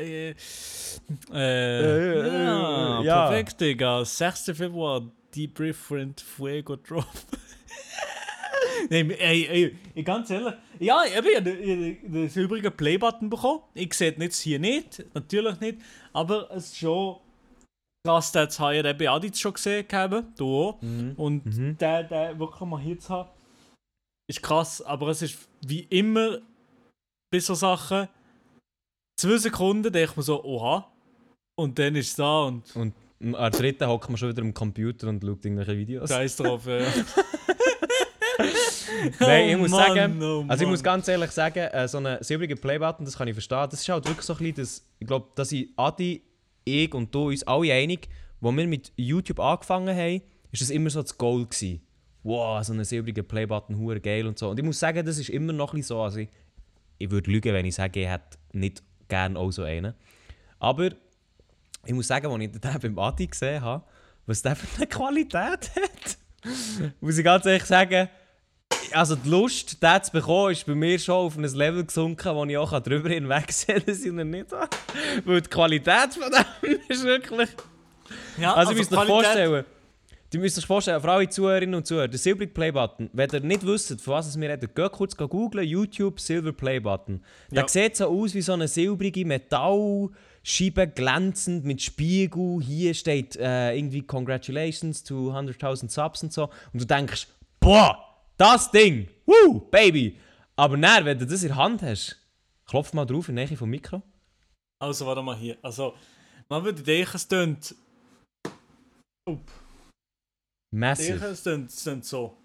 äh, ja, ja. perfekt, Digga. 6. Februar, Deep Different Fuego Drop. nee, ey, ey, ich ganz ehrlich, ja, ich habe den silbrigen Play-Button bekommen. Ich sehe jetzt hier nicht, natürlich nicht, aber es ist schon krass, das habe ich den Beaditz schon gesehen, haben, auch. Mhm. Und Mhm. der, der wirklich mal hier zu haben, ist krass, aber es ist wie immer bei so Sachen, zwei Sekunden denke ich mir so, oha, und dann ist es da und Und am dritten hockt man schon wieder am Computer und schaut irgendwelche Videos. scheiß drauf. Ja. Nein, ich Oh muss Mann, sagen, oh also ich muss ganz ehrlich sagen, äh, so einen silbrigen Playbutton, das kann ich verstehen. Das ist halt wirklich so ein bisschen, das, ich glaube, dass ich Adi, ich und du uns alle einig, wo wir mit YouTube angefangen haben, ist das immer so das Goal gewesen. Wow, so einen silbrigen Playbutton, hure geil und so. Und ich muss sagen, das ist immer noch ein bisschen so. Also ich, ich würde lügen, wenn ich sage, ich hätte nicht gerne auch so einen. Aber ich muss sagen, als ich den beim Adi gesehen habe, was der für eine Qualität hat, muss ich ganz ehrlich sagen, also die Lust, den zu bekommen, ist bei mir schon auf ein Level gesunken, wo ich auch darüber hinwegsehen kann, dass ich ihn nicht habe. Weil die Qualität von dem ist wirklich... Ja, Also, ihr müsst euch vorstellen, ihr müsst euch vorstellen, für alle Zuhörerinnen und Zuhörer, der Silver Play Button, wenn ihr nicht wisst, von was es mir redet, geht kurz googeln, YouTube Silver Play Button. Der Ja. sieht so aus wie so eine silbrige Metallscheibe, glänzend mit Spiegel. Hier steht äh, irgendwie Congratulations to 100.000 Subs und so. Und du denkst, boah, das Ding, woo, Baby. Aber nein, wenn du das in der Hand hast, klopf mal drauf in der Nähe vom Mikro. Also, warte mal hier. Also, man würde denken, es tönt. Up. Massive. Denken, es tönt, es tönt so.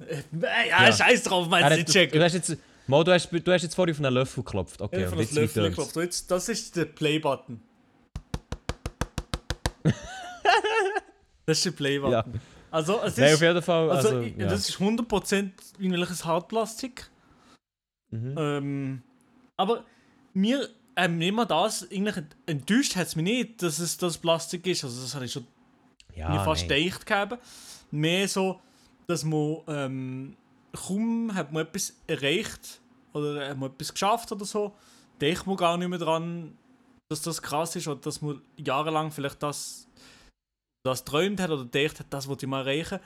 Äh, Ja, Ja. scheiß drauf, meinst du, checken. du, hast jetzt, Mo, du, hast, du hast jetzt vorhin auf einen Löffel geklopft. Okay, Ja, und jetzt Löffel geklopft. Und jetzt, das ist der Play-Button. das ist der Play-Button. Ja. Also, es Nein, ist, auf jeden Fall. also, Also, ich- ja. das ist 100% irgendwelches Hartplastik. mhm. Ähm, aber mir, ähm, immer das, eigentlich enttäuscht hat es mich nicht, dass es das Plastik ist. Also, das habe ich schon ja, mir fast nein. gedacht gehabt. Mehr so, dass man ähm, kaum hat man etwas erreicht oder hat man etwas geschafft oder so, denkt man gar nicht mehr dran, dass das krass ist oder dass man jahrelang vielleicht das, das träumt hat oder denkt hat, das wollte ich mal erreichen.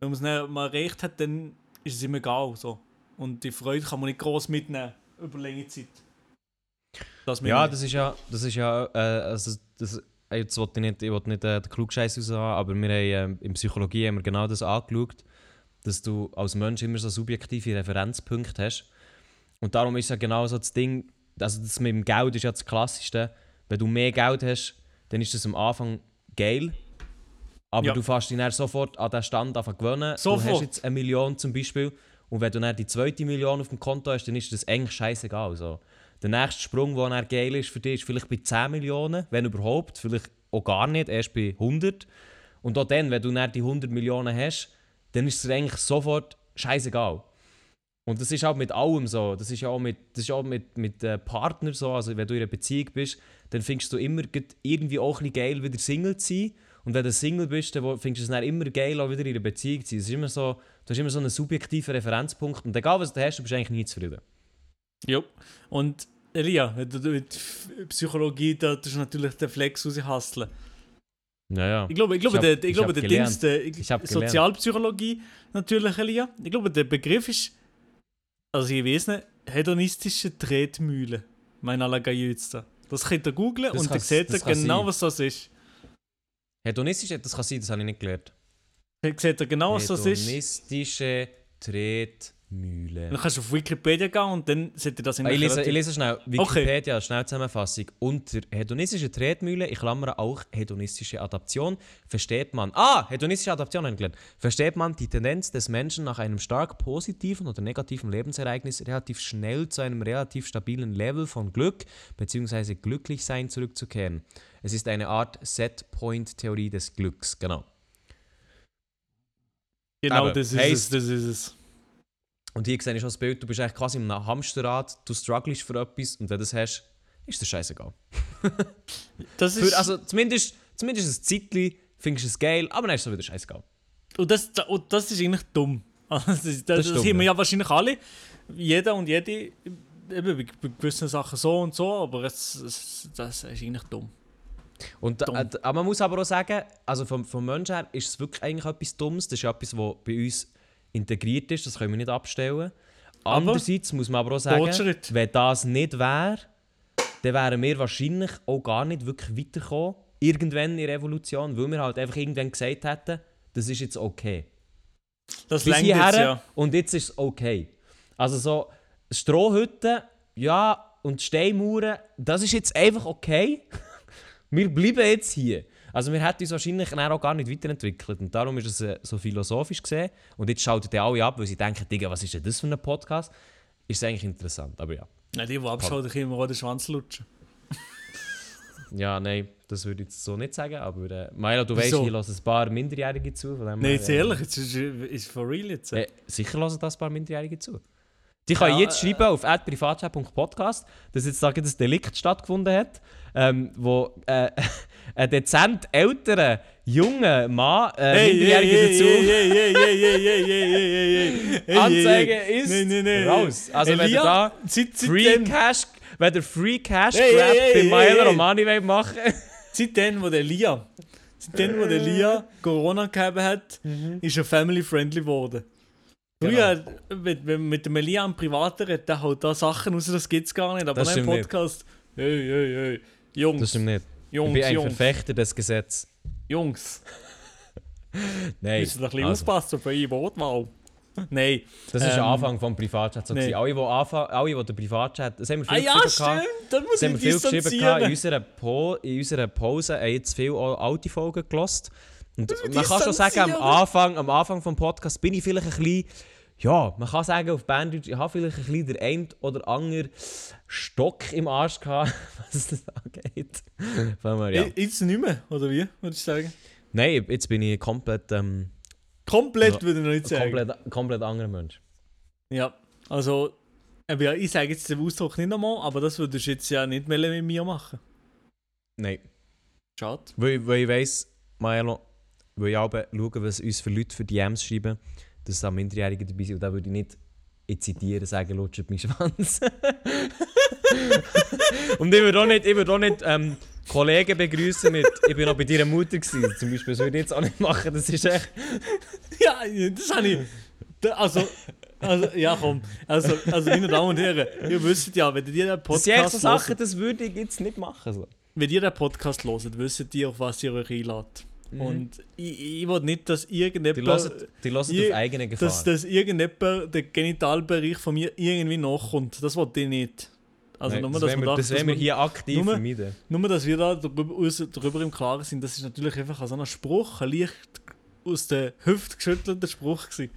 Wenn man es nicht mal erreicht hat, dann ist es ihm egal. So. Und die Freude kann man nicht groß mitnehmen über längere Zeit. Das Ja, das ist ja, das ist ja, äh, also das, jetzt wollte ich nicht, ich wollte nicht äh, den Klugscheiß raus haben, aber wir haben, äh, in Psychologie haben wir genau das angeschaut, dass du als Mensch immer so subjektive Referenzpunkte hast. Und darum ist ja genau so das Ding, also das mit dem Geld ist ja das Klassischste. Wenn du mehr Geld hast, dann ist das am Anfang geil. Aber Ja. du fährst dich dann sofort an den Stand an gewöhnen. Du Sofort. hast jetzt eine Million zum Beispiel. Und wenn du dann die zweite Million auf dem Konto hast, dann ist das eigentlich scheißegal. So. Der nächste Sprung, der dann geil ist für dich, ist vielleicht bei 10 Millionen, wenn überhaupt. Vielleicht auch gar nicht, erst bei 100. Und auch dann, wenn du dann die 100 Millionen hast, dann ist es eigentlich sofort scheißegal. Und das ist auch mit allem so. Das ist auch mit, das ist auch mit, mit äh, Partnern so. Also, wenn du in einer Beziehung bist, dann findest du immer irgendwie auch ein geil, wieder Single zu sein. Und wenn du Single bist, dann findest du es dann immer geil, auch wieder in einer Beziehung zu sein. Es ist immer so, du hast immer so einen subjektiven Referenzpunkt. Und egal, was du hast, du bist eigentlich nie zufrieden. Ja. Und Elia, wenn du mit Psychologie, da du natürlich den Flex raushasteln. Ja. Ich glaube, ich glaube, Ich der, hab- ich ich glaube, der gelernt. Dings, der Ich gelernt. Sozialpsychologie natürlich, Elia. Ich glaube, der Begriff ist, also ich weiß nicht, hedonistische Tretmühle. Mein Allergeiütster. Das könnt ihr googlen Das und dann seht ihr genau, sein. was das ist. Hedonistisch, das kann sein, das habe ich nicht gelernt. Dann seht ihr genau, was das ist. Hedonistische Mühle. Dann kannst du auf Wikipedia gehen und dann sollte das in Ah, ich, lese, ich lese schnell Wikipedia, schnell Zusammenfassung. Unter hedonistische Tretmühle, ich klammere auch hedonistische Adaption, versteht man, ah, hedonistische Adaption gelernt. versteht man die Tendenz des Menschen nach einem stark positiven oder negativen Lebensereignis relativ schnell zu einem relativ stabilen Level von Glück bzw. Glücklichsein zurückzukehren. Es ist eine Art Set-Point-Theorie des Glücks, genau. Genau, Aber das ist heisst- es, das ist es. Und hier sehe ich schon das Bild, du bist eigentlich quasi im Hamsterrad, du strugglest für etwas und wenn du das hast, ist dir scheißegal. Das ist Für, also zumindest, zumindest ein Zeitchen findest du es geil, aber dann ist es wieder scheißegal. und, das, und das ist eigentlich dumm. Also Das, ist- das, Das das dumm, haben wir ja. ja wahrscheinlich alle. Jeder und jede eben bei, gewissen Sachen so und so, aber es, es, das ist eigentlich dumm. Und, Dumm. äh, aber man muss aber auch sagen, also vom, vom Menschen her ist es wirklich eigentlich etwas Dummes. Das ist etwas, was bei uns integriert ist, das können wir nicht abstellen. Andererseits muss man aber auch sagen, Fortschritt. wenn das nicht wäre, dann wären wir wahrscheinlich auch gar nicht wirklich weitergekommen, irgendwann in der Evolution, weil wir halt einfach irgendwann gesagt hätten, das ist jetzt okay. Das bis hierher jetzt ja. und jetzt ist es okay. Also so Strohhütten, ja, und Steinmauern, das ist jetzt einfach okay. wir bleiben jetzt hier. Also wir hätten uns wahrscheinlich auch gar nicht weiterentwickelt und darum ist es äh, so philosophisch gesehen und jetzt schalten die alle ab, weil sie denken, Digga, was ist denn das für ein Podcast? Ist eigentlich interessant, aber ja. Nein, die, die abschauen, die können mir auch den Schwanz lutschen. Ja, nein, das würde ich jetzt so nicht sagen, aber äh, Milo, du weißt, hier hören ein paar Minderjährige zu. Von dem Nein, jetzt äh, ehrlich, jetzt ist es for real jetzt. Äh, sicher hören das ein paar Minderjährige zu. Die kann ja, jetzt schreiben auf privatchat.podcast, dass jetzt sagen, dass Delikt stattgefunden hat, ähm, wo äh, ein dezent älterer, junger Mann äh, hey, Minderjährige hey, dazu Anzeige ist nee, nee, nee. raus. Also Elia, wenn ihr da seit, seit Free dem, Cash, wenn ihr Free Cash hey, Grab hey, bei Milo Romani machen Seitdem, wo der Lia, seitdem, wo der Lia Corona gehabt hat, ist er family friendly geworden. Genau. Früher, wenn man mit dem Elia im Privaten redet, der haut da Sachen raus, das gibt's gar nicht. Aber Das einem stimmt nicht. Podcast, hey, hey, hey, Jungs, Das stimmt nicht. Ich Jungs, bin ein Jungs, Verfechter des Gesetzes. Jungs, Nein. müssen ein bisschen also. aufpassen für eure Wortwahl. Nein. Das ist Ähm, der Anfang vom Privatchat. So nee. alle, die anfangen, alle, die den Privatchat... Das haben wir Ah viel ja, geschrieben stimmt, da muss Das haben ich wir viel geschrieben in unserer, po in unserer Pause haben jetzt viele alte Folgen gelost. Und man kann schon sagen, am. Anfang, am Anfang des Podcasts bin ich vielleicht ein bisschen... Ja, man kann sagen auf Banddeutsch, ich habe vielleicht ein bisschen der ein oder andere Stock im Arsch gehabt, was das angeht. Wir, ja. Jetzt nicht mehr, oder wie, würdest du sagen? Nein, jetzt bin ich komplett, ähm, Komplett würde ich noch nicht sagen. komplett, komplett anderer Mensch. Ja, also, ich sage jetzt den Ausdruck nicht nochmal, aber das würdest du jetzt ja nicht mehr mit mir machen. Nein. Schade. Weil, weil ich weiss, Maelo, weil ich auch schaue, was uns für Leute für DMs schreiben, dass da Minderjährige dabei sind. Und da würde ich nicht, ich zitiere, sagen, lutscht mein Schwanz. Und ich würde auch nicht, ich würde auch nicht ähm, Kollegen begrüßen mit, ich bin noch bei deiner Mutter gewesen. Zum Beispiel, das würde ich jetzt auch nicht machen. Das ist echt... Ja, das habe ich. Also, also, ja, komm. Also, also, meine Damen und Herren, ihr wisst ja, wenn ihr den Das sind echt so Podcast Sachen, das würde ich jetzt nicht machen. So. wenn ihr den Podcast hört, wisst ihr, auf was ihr euch einladet. Und ich, ich will nicht, dass Die irgendjemand, die Je- auf eigene Gefahr. dass, dass irgendjemand den Genitalbereich von mir irgendwie nachkommt. Das will ich nicht. Also, Nein, nur, das wir, das wir hier aktiv nur- vermeiden. Nur, dass wir da darüber, uns darüber im Klaren sind, das ist natürlich einfach so ein Spruch, ein leicht aus der Hüfte geschüttelter Spruch gewesen.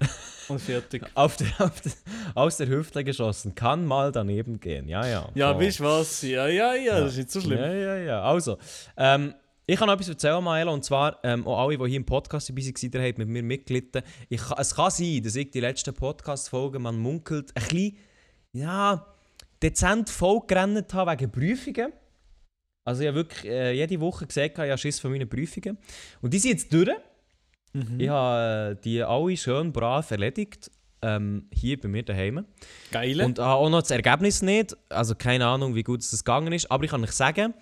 Und fertig. Auf der, auf der, aus der Hüfte geschossen. Kann mal daneben gehen. Ja, ja. Ja, Voll. weißt was? Ja, ja, ja, das ist nicht so schlimm. Ja, ja, ja. Also, ähm, ich kann noch etwas erzählen, Maela, und zwar ähm, auch alle, die hier im Podcast dabei waren, ihr habt mit mir mitgelitten. Ich, es kann sein, dass ich die letzten Podcast-Folgen, man munkelt, ein bisschen, ja, dezent vollgerannt habe wegen Prüfungen. Also ich habe wirklich äh, jede Woche gesagt, ich habe Schiss von meinen Prüfungen. Und die sind jetzt durch. Mhm. Ich habe äh, die alle schön brav erledigt. Ähm, hier bei mir daheim. Geil. Und habe auch noch das Ergebnis nicht. Also keine Ahnung, wie gut es gegangen ist. Aber ich kann euch sagen,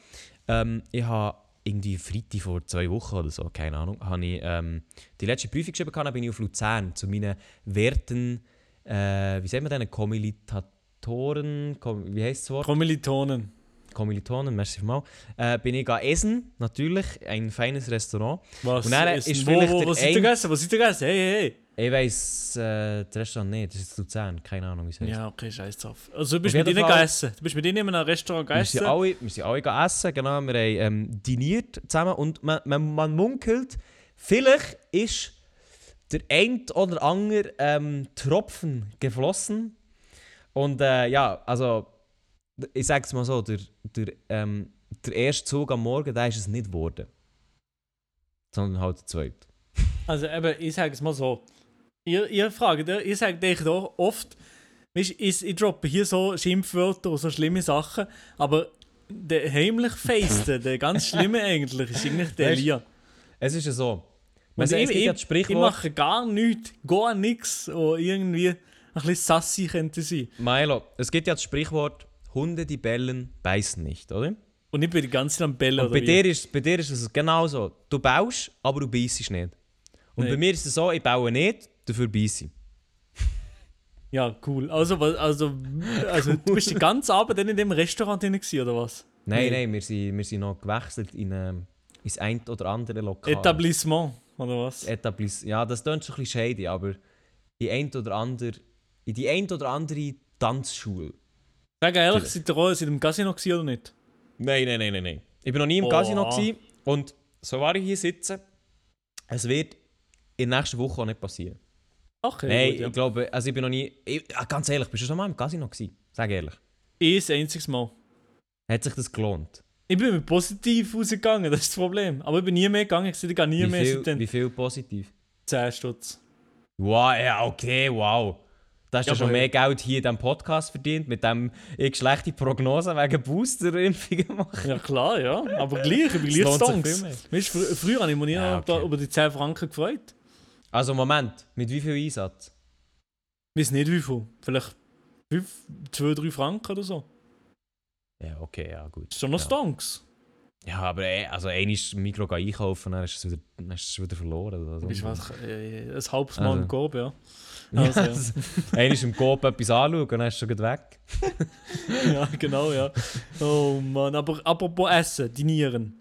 ähm, ich habe irgendwie Freitag vor zwei Wochen oder so, keine Ahnung, habe ich ähm, die letzte Prüfung geschrieben, dann bin ich auf Luzern zu meinen werten, äh, wie sagt man denn, Kommilitatoren, Kom wie heißt das Wort? Kommilitonen. Kommilitonen, merci mal, äh, bin ich essen, natürlich, ein feines Restaurant. Was? Und dann ist, ist wo, wo, was seid ihr gegessen? Was seid ihr gegessen? Hey, hey, Ich weiss, äh, das Restaurant nicht, das ist Luzern, keine Ahnung, wie es heißt. Ja, okay, scheiß drauf. Also du bist mit ihnen gegessen. Du bist mit ihnen in einem Restaurant Wir sind, gegessen. alle, wir sind alle gegangen essen, genau, wir haben ähm, diniert zusammen und man, man, man munkelt, vielleicht ist der ein oder andere ähm, Tropfen geflossen. Und äh, ja, also ich sag's mal so, der, der, ähm, der erste Zug am Morgen, der ist es nicht geworden. Sondern halt der zweite. Also eben, ich sage es mal so. Ihr, ihr fragt, ihr, sagt euch doch oft, weißt, ich, ich droppe hier so Schimpfwörter und so schlimme Sachen, aber der heimlich Feiste, der ganz Schlimme eigentlich, ist eigentlich der Weißt- Elia. Es ist ja so. Man Und sagt, es ich, ich, ich mache gar nichts, gar nichts, wo irgendwie ein bisschen sassy könnte sein. Milo, es gibt ja das Sprichwort, Hunde, die bellen, beißen nicht, oder? Und ich bin die ganze Zeit am Bellen Und oder bei wie? dir, ist, bei dir ist es genau so. Du baust, aber du beißt nicht. Und Nein. bei mir ist es so, ich baue nicht, dafür beiße. Ja, cool. Also, was- also, also du bist die ganze Abend dann in dem Restaurant drin gewesen, oder was? Nein, nein, wir sind, wir sind noch gewechselt in ähm, ins ein oder andere Lokal. Etablissement, oder was? Etablis ja, das klingt schon ein bisschen shady, aber in ein oder andere, in die ein oder andere Tanzschule. Sag ehrlich, seid ihr auch seid im Casino gewesen oder nicht? Nein, nein, nein, nein, nein. Ich bin noch nie im Oh. Casino gewesen, und so war ich hier sitze, es wird in der nächsten Woche auch nicht passieren. Okay, Nein, gut, ja. ich glaube, also ich bin noch nie, ich, ah, ganz ehrlich, bist du schon mal im Casino gewesen? Sag ehrlich. Ich ein einziges Mal. Hat sich das gelohnt? Ich bin mit positiv rausgegangen, das ist das Problem. Aber ich bin nie mehr gegangen, ich gehe nie Wie mehr viel, wie viel positiv? 10 Stutz. Wow, ja, okay, wow. Da hast du Ja, schon mehr Geld hier in diesem Podcast verdient, mit dem ich schlechte Prognosen wegen Boosterimpfungen mache. Ja klar, ja. Aber gleich, Es gleich stonks. du, fr früher habe ich mich nie Ja, okay. über die 10 Franken gefreut. Also Moment, mit wie viel Einsatz? Ich weiß nicht wie viel. Vielleicht 5, 2, 3 Franken oder so. Ja, okay, ja, gut. Das ist schon noch Ja. stonks. Ja, aber eh, also einmal im Mikro einkaufen, dann du es wieder, dann hast du es wieder verloren. Oder Du bist was, äh, ein halbes Mal Also. im Coop, ja. Also, ja. also, einmal im Coop etwas anschauen und dann hast du schon weg. ja, genau, ja. Oh Mann, aber apropos Essen, die Nieren.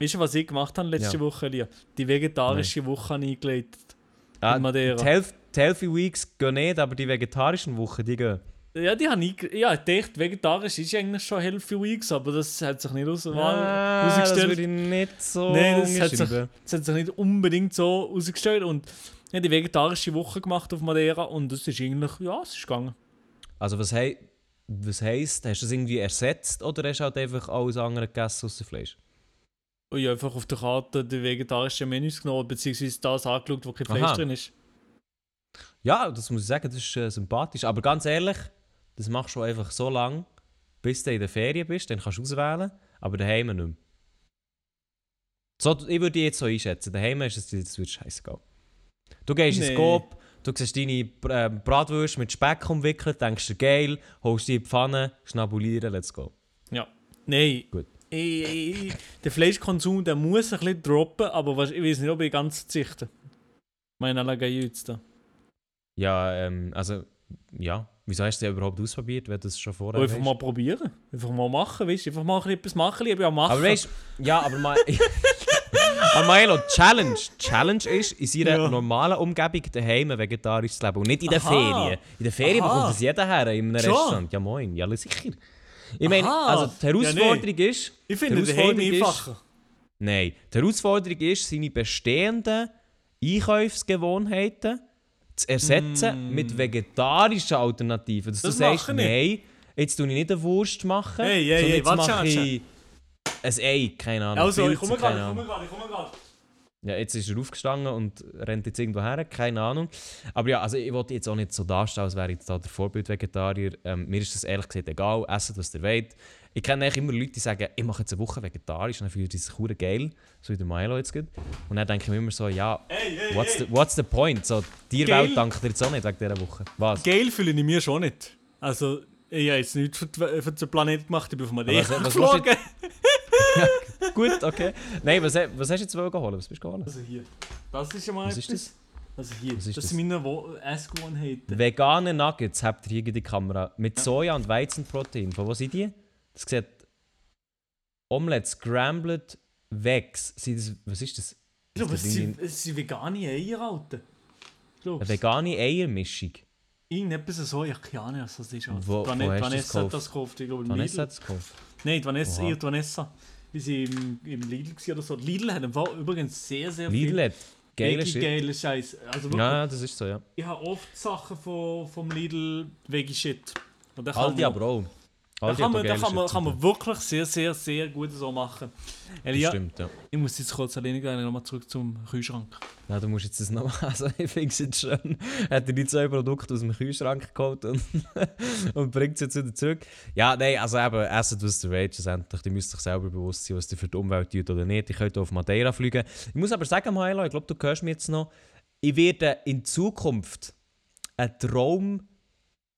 Weißt du, was ich gemacht habe letzte Ja. Woche, Lia? Die vegetarische Woche habe ich eingeleitet. Ah, In Madeira. die, Health, die Healthy Weeks gehen nicht, aber die vegetarischen Wochen, die gehen. Ja, die habe ich. Ja, ich dachte, vegetarisch ist eigentlich schon Healthy Weeks, aber das hat sich nicht aus, Ah, das herausgestellt. würde ich nicht so Nein, das hat sich-. Das hat sich nicht unbedingt so herausgestellt. Und ich habe die vegetarische Woche gemacht auf Madeira und das ist eigentlich, ja, es ist gegangen. Also was, hei was heisst, hast du das irgendwie ersetzt oder hast du halt einfach alles andere gegessen außer Fleisch? Und ich habe einfach auf der Karte die vegetarischen Menüs genommen, beziehungsweise das angeschaut, wo kein Fleisch Aha. drin ist. Ja, das muss ich sagen, das ist äh, sympathisch. Aber ganz ehrlich, das machst du einfach so lange, bis du in der Ferien bist, dann kannst du auswählen, aber daheim nicht mehr. So, ich würde dich jetzt so einschätzen, daheim ist es dir scheißegal. Du gehst ins Nee. Coop, du siehst deine äh, Bratwurst mit Speck umwickelt, denkst dir geil, holst die in die Pfanne, schnabulieren, let's go. Nein. Gut. Ich, ich, der Fleischkonsum der muss ein bisschen droppen, aber was- ich weiß nicht, ob ich ganz verzichte. Meine Allergie jetzt da. Ja, ähm, also, ja. Wieso hast du das überhaupt ausprobiert, wenn du das schon vorher Einfach weißt? mal probieren. Einfach mal machen, weißt du? Einfach mal etwas machen, lieber ja machen. Aber weißt du, ja, aber mal. aber Milo, Challenge. Challenge ist, in seiner Ja. normalen Umgebung daheim vegetarisch zu leben. Und nicht in den Aha. Ferien. In den Ferien Aha. bekommt das jeder her, in einem Schon? Restaurant. Ja, moin, ja, sicher. Ich meine, also die Herausforderung ist. ich finde ist- einfacher. Nein, die Herausforderung ist, seine bestehenden Einkaufsgewohnheiten zu ersetzen mit vegetarischen Alternativen. Dass Mm. Das du sagst, ich. nein, jetzt tue ich nicht eine Wurst machen, Hey, hey, sondern jetzt mache ich ein Ei, keine Ahnung. Also, ich Pilze, komme keine gerade, ich komme gerade, ich komme gerade. Ja, jetzt ist er aufgestanden und rennt jetzt irgendwo her, keine Ahnung. Aber ja, also ich wollte jetzt auch nicht so darstellen, als wäre ich jetzt da der Vorbild-Vegetarier. Ähm, mir ist das ehrlich gesagt egal, esset, was ihr wollt. Ich kenne eigentlich immer Leute, die sagen, ich mache jetzt eine Woche vegetarisch und dann fühlen sie sich hure geil, so wie der Milo jetzt geht. Und dann denke ich mir immer so, ja, Hey, hey, what's hey. the, what's the point? So, die Geil. Welt dankt dir jetzt auch nicht wegen dieser Woche. Was? Geil fühle ich mir schon nicht. Also, ich habe jetzt nichts für, die- für den Planeten gemacht, ich bin auf Madeira was- was geflogen. Gut, okay. Nein, was, was hast du jetzt wollen holen? Was bist du geholt? Also hier, das ist schon mal Was ist etwas. Also hier, Was ist das das? sind meine Essgewohnheiten. Vegane Nuggets habt ihr hier in die Kamera mit Soja und Weizenprotein. Von wo sind die? Das sieht Omelette Scrambled das, was ist das? Ich glaube, es sind, es sind vegane Eier, Alter. Eine vegane Eiermischung. irgendetwas so, ich keine Ahnung, was das ist. Alter. Wo- Van wo das Vanessa hat das gekauft, ich glaube, Vanessa Lidl. hat es gekauft. Nein, Vanessa, ihr Vanessa. Wie sie im, im Lidl war oder so. Lidl hat übrigens sehr, sehr Lidl hat geile Shit. geile Scheiß. Also wirklich, Ja, das ist so, ja. ich habe oft Sachen von, vom Lidl Veggie Shit. Aldi aber auch. Da Aldi kann man, da kann man, kann man wirklich sehr, sehr, sehr gut so machen. Elia, Stimmt, ja. ich muss jetzt kurz alleine gehen, nochmal zurück zum Kühlschrank. Ja, du musst jetzt das noch Also, ich finde es jetzt schön. Hat er die zwei Produkte aus dem Kühlschrank geholt und, und bringt sie jetzt wieder zurück. Ja, nein, also eben, esset was der Rage schlussendlich. Die müsst sich selber bewusst sein, was die für die Umwelt tut oder nicht. Ich könnte auf Madeira fliegen. Ich muss aber sagen, Milo, ich glaube, du hörst mich jetzt noch. Ich werde in Zukunft einen Traum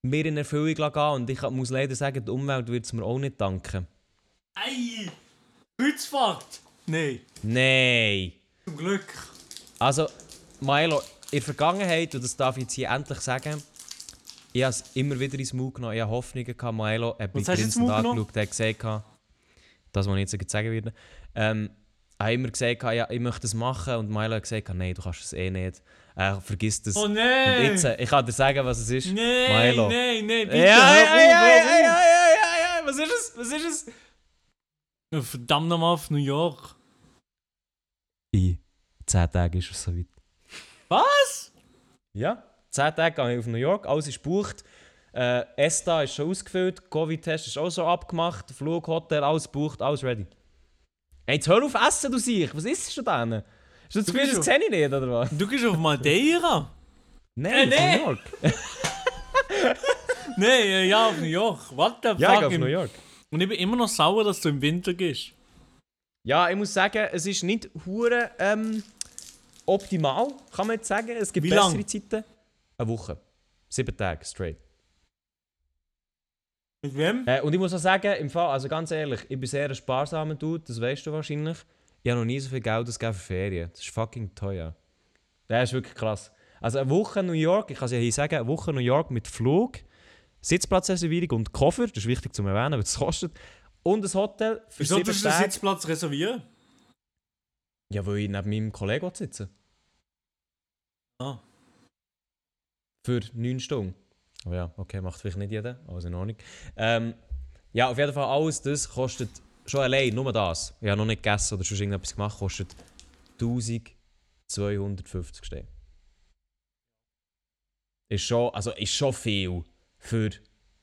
mir in Erfüllung gehen und ich muss leider sagen, die Umwelt wird es mir auch nicht danken. Ei! Kreuzfahrt! Nein, Nein! zum Glück. Also, Milo, in der Vergangenheit, und das darf ich jetzt hier endlich sagen, ich habe es immer wieder ins Mund genommen, ich habe Hoffnungen gehabt, Milo hat mich grinsend angeschaut, hat gesagt, das, was ich jetzt sagen werde, ähm, er hat immer gesagt, ja, ich möchte das machen und Milo hat gesagt, nein, du kannst es eh nicht, äh, vergiss das. Oh und nein! jetzt, äh, ich kann dir sagen, was es ist. Nein, Milo. nein, nein, bitte, ja, ja, ja, ja, ja, ja, ja, was ist es, was ist es? Verdammt nochmal auf New York. In 10 Tagen ist es soweit. Was? Ja, 10 Tage gehe ich auf New York, alles ist gebucht. Äh, ESTA ist schon ausgefüllt, Covid-Test ist auch schon abgemacht, Flug, Hotel, alles gebucht, alles ready. Hey, jetzt hör auf essen, du Siech, was isst du denn? Das bist das sehe ich nicht, oder was? Du gehst auf Madeira? Nein, Äh, nee. New York. Nein, äh, ja, auf New York. What the Ja, ich fuck? gehe auf New York. Und ich bin immer noch sauer, dass du im Winter gehst. Ja, ich muss sagen, es ist nicht hure ähm, optimal, kann man jetzt sagen. Es gibt Wie bessere lang? Zeiten. Eine Woche. Sieben Tage straight. Mit wem? Äh, und ich muss auch sagen, im Fall, also ganz ehrlich, ich bin sehr ein sparsamer Dude, das weißt du wahrscheinlich. Ich habe noch nie so viel Geld ausgegeben für Ferien. Das ist fucking teuer. Das ist wirklich krass. Also eine Woche New York, ich kann es ja hier sagen, eine Woche New York mit Flug, Sitzplatzreservierung und Koffer, das ist wichtig zu erwähnen, weil es kostet. Und ein Hotel für Wieso sieben Tage. Sitzplatz reservieren? Ja, weil ich neben meinem Kollegen sitze. Ah. Für neun Stunden. Oh ja, okay, macht vielleicht nicht jeder, also in Ordnung. Ähm, ja, auf jeden Fall alles das kostet schon allein, nur das. Ich habe noch nicht gegessen oder schon irgendetwas gemacht, kostet 1250 Steine. Ist schon, also ist schon viel für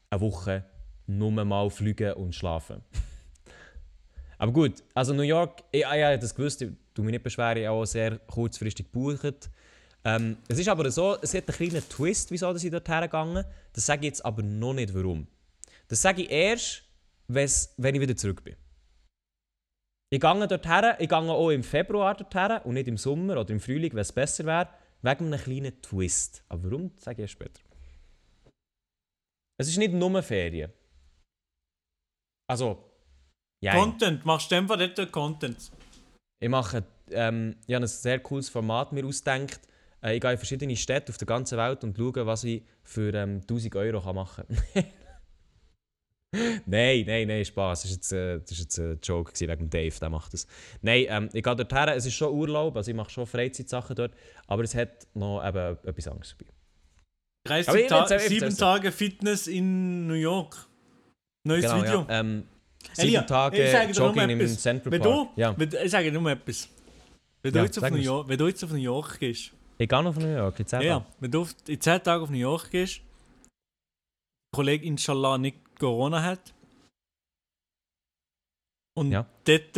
eine Woche nur mal fliegen und schlafen. Aber gut, also New York, ich, ich, ich das gewusst, ich tu mich nicht beschweren, ich habe auch sehr kurzfristig gebucht. Ähm, es ist aber so, es hat einen kleinen Twist, wieso ich dort hergegangen Das sage ich jetzt aber noch nicht, warum. Das sage ich erst, wenn ich wieder zurück bin. Ich gehe dort her, ich gehe auch im Februar dort her und nicht im Sommer oder im Frühling, wenn es besser wäre, wegen einem kleinen Twist. Aber warum, sage ich später. Es ist nicht nur Ferien. Also, ja. Content, machst du einfach dort Content? Ich mache ähm, ich habe ein sehr cooles Format mir ausgedacht. Äh, ich gehe in verschiedene Städte auf der ganzen Welt und schaue, was ich für ähm, 1000 Euro machen kann. nein, nein, nein, Spaß. Das war jetzt, äh, das ist jetzt ein Joke gewesen, wegen Dave, der macht das. Nein, ähm, ich gehe dort her, es ist schon Urlaub, also ich mache schon Freizeitsachen dort, aber es hat noch eben etwas anderes dabei. 30 Aber ich Ta will's auch- ich will's sieben auch Tage Fitness in New York. Neues Genau, Video. ja. Ähm, sieben Elia, Tage Jogging im. Central Wenn Park. du, Ja. wenn, ich sage nur etwas. Wenn du, jetzt auf New. York, wenn du jetzt auf New York gehst, Ich gehe noch auf New York, jetzt ja, ja, wenn du auf, in 10 Tagen auf New York gehst, Kollege inshallah nicht Corona hat und Ja. dort,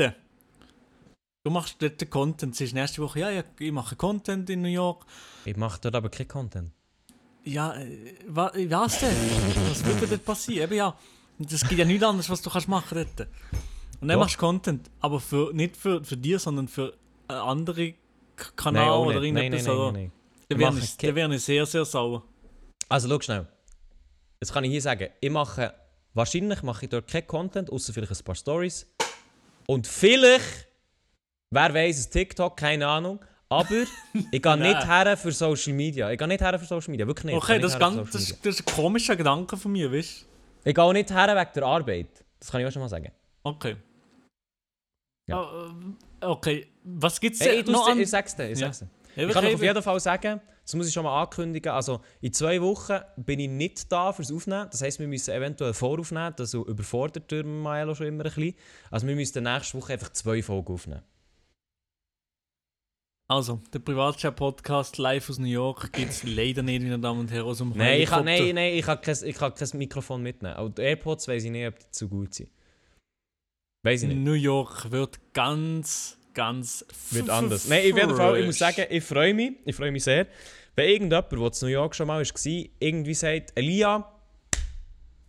du machst dort Content, es ist nächste Woche, ja, ja, ich mache Content in New York, Ich mache dort aber keinen Content. ja, äh, wa, was denn? Was würde dort passieren? Eben ja, es gibt ja nichts anderes, was du kannst machen dort. Und dann Doch. machst du Content, aber für, nicht für, für dich, sondern für anderen K- Kanal auch oder nicht. Nein, irgendetwas. nein, nein, oder? nein, nein. Dann Ich wäre ich sehr, sehr sauer. Also, schau schnell. Jetzt kann ich hier sagen, ich mache, wahrscheinlich mache ich dort keinen Content, außer vielleicht ein paar Stories. Und vielleicht, wer weiß, ein TikTok, keine Ahnung. Aber ich gehe nicht her für Social Media. Ich gehe nicht her für Social Media, wirklich nicht. Ich Okay, das nicht ganz, das, ist- das ist ein komischer Gedanke von mir, weißt du? Ich gehe auch nicht her wegen der Arbeit. Das kann ich auch schon mal sagen. Okay. Ja. Äh, okay, was gibt's Hey, denn noch an... ich sag's dir, ich Ja. sag's dir. Ich kann okay, auf jeden Fall sagen, das muss ich schon mal ankündigen, also in zwei Wochen bin ich nicht da fürs Aufnehmen. Das heisst, wir müssen eventuell voraufnehmen, das so überfordert der Maelo schon immer ein bisschen. Also wir müssen nächste Woche einfach zwei Folgen aufnehmen. Also, der Privatchat-Podcast live aus New York gibt es leider nicht, meine Damen und Herren, aus dem Nein, ich kann, nein, nein, ich kann, kein, ich kann kein Mikrofon mitnehmen. Und die AirPods weiß ich nicht, ob die zu gut sind. Weiß ich nicht. New York wird ganz, ganz Wird anders. Nein, jeden Fall, ich muss sagen, ich freue mich. Ich freue mich sehr. Wenn irgendjemand, der in New York schon mal war, irgendwie sagt, Elia,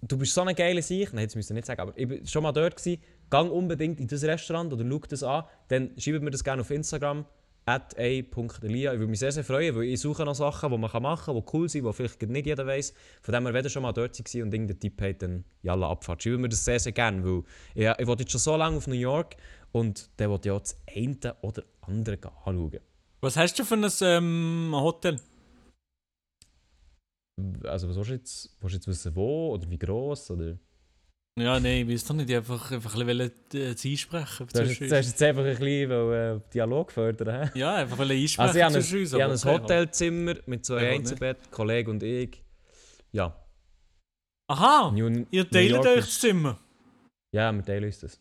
du bist so eine geile Sicht. Nein, das müsst ihr nicht sagen, aber ich war schon mal dort. Gewesen. Gang unbedingt in das Restaurant oder schau das an. Dann schreibt mir das gerne auf Instagram. at a.elia. Ich würde mich sehr, sehr freuen, weil ich suche noch Sachen, die man machen kann, die cool sind, die vielleicht nicht jeder weiß. Von dem her, wenn ihr schon mal dort war und irgendeinen Tipp habt, dann jalla Abfahrt. Schreibt mir das sehr, sehr gerne, weil ich, ich wollte jetzt schon so lange auf New York und wollte ich auch das eine oder andere anschauen. Was hast du für ein ähm, Hotel? Also was willst du jetzt, willst du jetzt wissen, wo oder wie gross? Oder? Ja, nein, ich weiß doch nicht, ich einfach, einfach ein bisschen äh, das einsprechen. Du hast jetzt, du hast jetzt einfach ein bisschen weil, äh, Dialog fördern. hä? Ja, einfach ein bisschen einsprechen Also ich habe ein, uns, ich habe aber ein Hotelzimmer mit zwei Ja, ne? Einzelbett, Kollege und ich. Ja. Aha, New, ihr teilt euch das Zimmer. Ja, wir teilen uns das.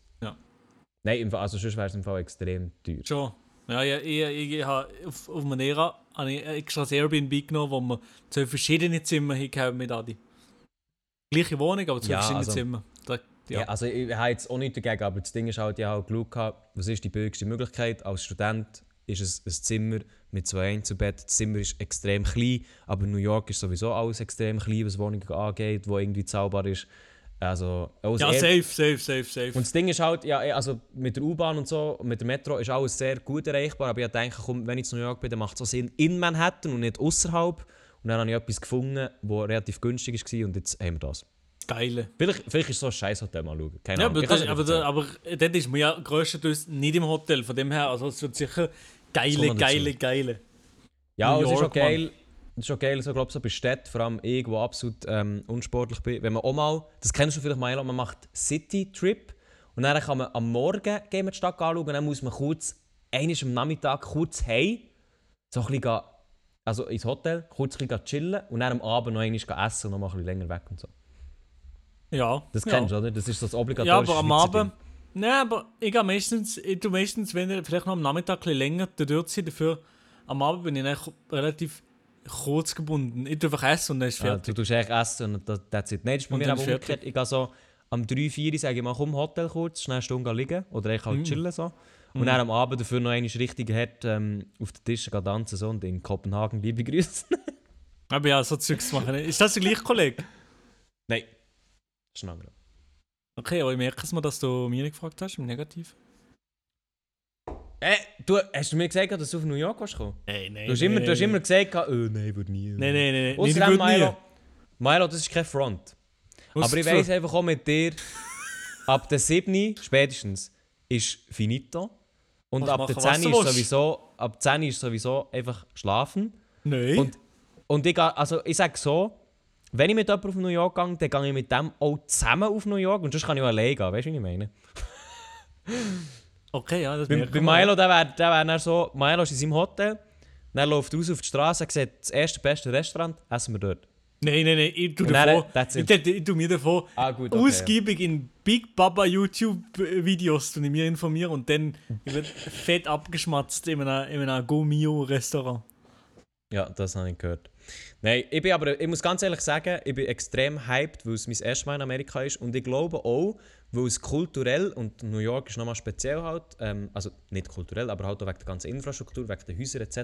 Nein, im Fall, also sonst wäre es im Fall extrem teuer. Schon. Ja, ich, ich, ich habe auf, auf Madeira habe ich extra das Airbnb genommen, wo wir zwei verschiedene Zimmer haben mit Adi. Gleiche Wohnung, aber zwei Ja, verschiedene also- Zimmer. Da, Ja. ja. also ich, habe jetzt auch nichts dagegen, aber das Ding ist halt, ich habe halt geschaut, was ist die billigste Möglichkeit. Als Student ist es ein Zimmer mit zwei Einzelbett. Das Zimmer ist extrem klein, aber New York ist sowieso alles extrem klein, was Wohnungen angeht, wo irgendwie zahlbar ist. Also, das ja, safe, safe, safe, safe. Und das Ding ist halt, ja, also mit der U-Bahn und so, mit der Metro ist alles sehr gut erreichbar, aber ich denke, komm, wenn ich in New York bin, dann macht es auch Sinn in Manhattan und nicht außerhalb. Und dann habe ich etwas gefunden, das relativ günstig war und jetzt haben wir das. Geile. Vielleicht, vielleicht ist es so ein Scheißhotel mal schauen. Keine Ja, Ahnung. aber, das, aber, da, aber dort ist man ja grösstenteils nicht im Hotel. Von dem her, also es wird sicher geile, dazu. geile, geile. Ja, New es ist auch York, Mann. Es ist auch geil, so, glaub, so bei Städten, vor allem ich, der absolut ähm, unsportlich bin, wenn man auch mal, das kennst du vielleicht mal, man macht City-Trip und dann kann man am Morgen gehen wir die Stadt anschauen und dann muss man kurz, einmal am Nachmittag kurz heim, so ein bisschen, gehen- also ins Hotel, kurz ein bisschen chillen und dann am Abend noch einmal essen und noch mal ein bisschen länger weg und so. Ja. Das ja. kennst du, oder? Das ist so das Ja, obligatorische aber am Abend. Nein, aber ich gehe meistens, ich tu meistens, wenn ich vielleicht noch am Nachmittag ein bisschen länger dort sein, dafür am Abend bin ich relativ kurz gebunden. Ich tue einfach essen und dann ist Ding. Ja, fertig. du tust eigentlich essen und das, das ist bei Und mir dann fertig. umgekehrt. Ich gehe so am 3, 4 sage ich mal, komm, Hotel kurz, schnell eine Stunde liegen oder ich halt Mm. chillen so. Und dann am Abend dafür noch einmal richtig hart ähm, auf den Tisch gehen tanzen so und in Kopenhagen liebe Grüße. Aber ja, so Zeugs machen. Ist das der gleiche Kollege? Nein. Das ist ein anderer. Okay, aber ich merke es mal, dass du nicht gefragt hast, im Negativ. Äh, du, hast du mir gesagt, dass du auf New York kommen? Nein, nein. Du hast immer, du hast immer gesagt, oh nein, würde nie. Nein, nein, nein. Außerdem, Milo. Milo, das ist kein Front. Was Aber ich weiss einfach auch mit dir, ab der 7. spätestens ist finito. Und Kannst ab der machen, was 10 du ist sowieso, ab 10 ist sowieso einfach schlafen. Nein. Und, und ich, also ich sage so, wenn ich mit jemandem auf New York gehe, dann gehe ich mit dem auch zusammen auf New York und sonst kann ich auch alleine gehen. Weißt du, wie ich meine? Okay, ja, das Bei, bei. Milo, der wäre der wär dann so, Milo ist in seinem Hotel, dann läuft raus auf die Straße, sieht das erste beste Restaurant, essen wir dort. Nein, nein, nein, ich tue davon, ich, ich, ich tue mir davon Ah, gut, okay. ausgiebig in Big Baba YouTube-Videos ich mir informieren und dann wird fett abgeschmatzt in einem, in einem Go-Mio-Restaurant. Ja, das habe ich gehört. Nein, ich bin aber, ich muss ganz ehrlich sagen, ich bin extrem hyped, weil es mein erstes Mal in Amerika ist und ich glaube auch, weil es kulturell, und New York ist nochmal speziell halt, ähm, also nicht kulturell, aber halt auch wegen der ganzen Infrastruktur, wegen den Häusern etc.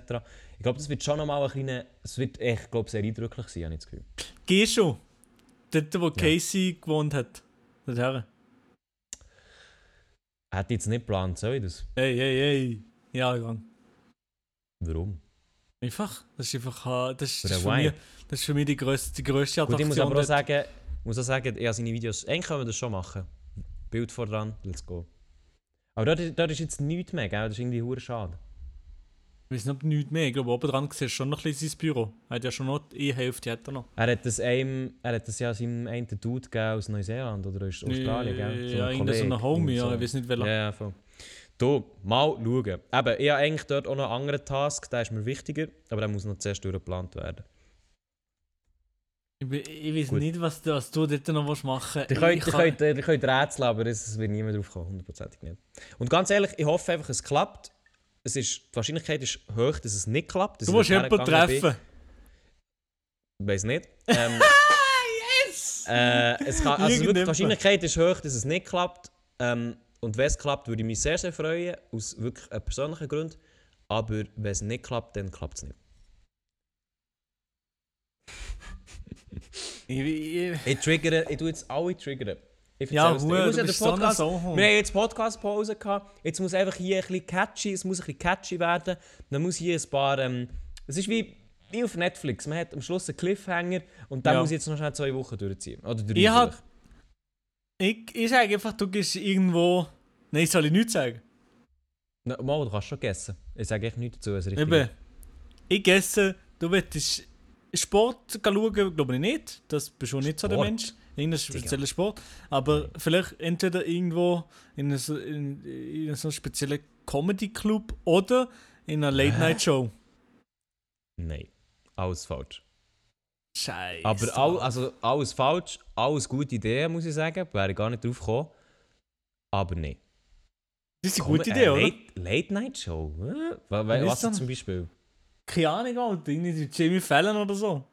Ich glaube, das wird schon nochmal ein kleiner, es wird echt, ich glaube, sehr eindrücklich sein, habe ich das Gefühl. Geh schon. Dort, wo Casey gewohnt hat. Dorthin. Hätte ich jetzt nicht geplant, soll ich das? Hey, hey, hey. Ja, gang. Warum? Einfach. Das ist einfach. Das ist, Für das ist, für, mich, das ist für mich die grösste, die grösste Gut, ich muss Attraktion. aber auch sagen, muss auch sagen, habe seine Videos, eigentlich können wir das schon machen. Bild vor dran, let's go. Aber dort, ist- dort ist jetzt nichts mehr, gell? das ist irgendwie hure schade. Ich weiß nicht, nichts mehr. Ich glaube, oben dran siehst du schon noch ein bisschen sein Büro. Er hat ja schon noch die Hälfte hat er noch. Er hat das, einem, er hat das ja seinem einen Dude gegeben aus Neuseeland oder aus Australien, gell? ja, ein irgendein so ein Homie, ja, ich weiß nicht welcher. Ja, ja, voll. Du, mal schauen. Eben, ich habe eigentlich dort auch noch einen anderen Task, der ist mir wichtiger, aber der muss noch zuerst durchgeplant werden. Ich, ich weiß Gut. nicht, was, du- was du dort noch willst machen Die könnt, Ich die kann- könnt, könnt rätseln, aber es wird niemand drauf kommen, hundertprozentig nicht. Und ganz ehrlich, ich hoffe einfach, es klappt. Es ist, die Wahrscheinlichkeit ist hoch, dass es nicht klappt. Du ich musst jemanden treffen. Weiß nicht. Ähm, yes! äh, es kann, also wirklich, die. Wahrscheinlichkeit ist hoch, dass es nicht klappt. Ähm, und wenn es klappt, würde ich mich sehr, sehr freuen, aus wirklich persönlichen Grund. Aber wenn es nicht klappt, dann klappt es nicht. Ich, triggere, ich tue jetzt alle triggern. Ich ja. Hure, ich muss du ja den so Podcast, Sohn. Wir haben jetzt Podcast-Pause gehabt. Jetzt muss einfach hier ein bisschen catchy, es muss ein bisschen catchy werden. Dann muss hier ein paar. Ähm, es ist wie, wie auf Netflix. Man hat am Schluss einen Cliffhanger und dann Ja. muss ich jetzt noch schnell zwei Wochen durchziehen. Oder drei Ich hab-. Ich, ich sage einfach, du gehst irgendwo. Nein, soll ich nichts sagen? Na, mal, du kannst schon gegessen. Ich sage echt nichts dazu. Eben. Ich esse, du willst Sport schauen, glaube ich nicht. Das bist du nicht so der? Mensch. Irgendein Digga. spezieller Sport. Aber vielleicht entweder irgendwo in einem, in, in einem so speziellen Comedy-Club oder in einer Late-Night-Show. Nein. Alles falsch. Scheiße. Aber all, also, alles falsch. Alles gute Ideen, muss ich sagen. Wäre gar nicht drauf gekommen. Aber nein. das ist eine Komm, gute äh, Idee, oder? Late, Late Night Show? Äh? Wa- wa- Was ist Was zum Beispiel? Keine Ahnung, Alter. Irgendwie Jamie Fallon oder so.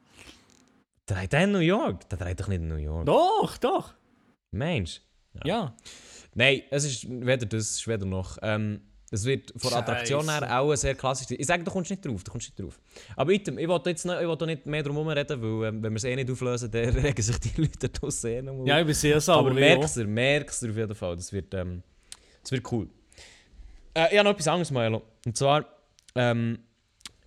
Dreht der in New York? Der dreht doch nicht in New York. Doch, doch. Mensch. Ja. Nein, es ist weder das, es ist weder noch. Ähm, es wird von der Attraktion her auch sehr klassisch. Ich sage, du kommst nicht drauf, du kommst nicht drauf. Aber item, ich wollte jetzt noch, ich wollte nicht mehr drum reden, weil ähm, wenn wir es eh nicht auflösen, dann regen sich die Leute draussen eh noch mal Ja, ich bin sehr sauer. Aber ja. merkst du, merkst du auf jeden Fall, das wird, ähm, das wird cool. Äh, ich habe noch etwas anderes, Milo. Und zwar, ähm,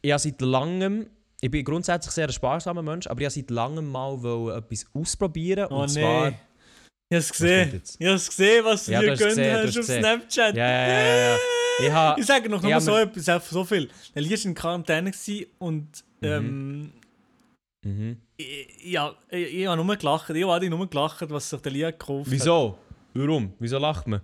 ich habe seit langem, ich bin grundsätzlich sehr ein sparsamer Mensch, aber ich habe seit langem mal etwas ausprobieren. Oh und zwar. Ich hab's kommt gesehen. Ich hab's gesehen, was du Ja, dir gönnt gesehen, hast auf gesehen. Snapchat. Ja, ja, ja, ja. Ich habe, Ich sage noch Ja, nur so etwas, einfach so viel. Der war in Quarantäne und ähm, mhm. ich, ja, ich, ich habe nur gelacht. Ich habe nur gelacht, was sich der Lee gekauft hat. Wieso? Warum? Wieso lacht man?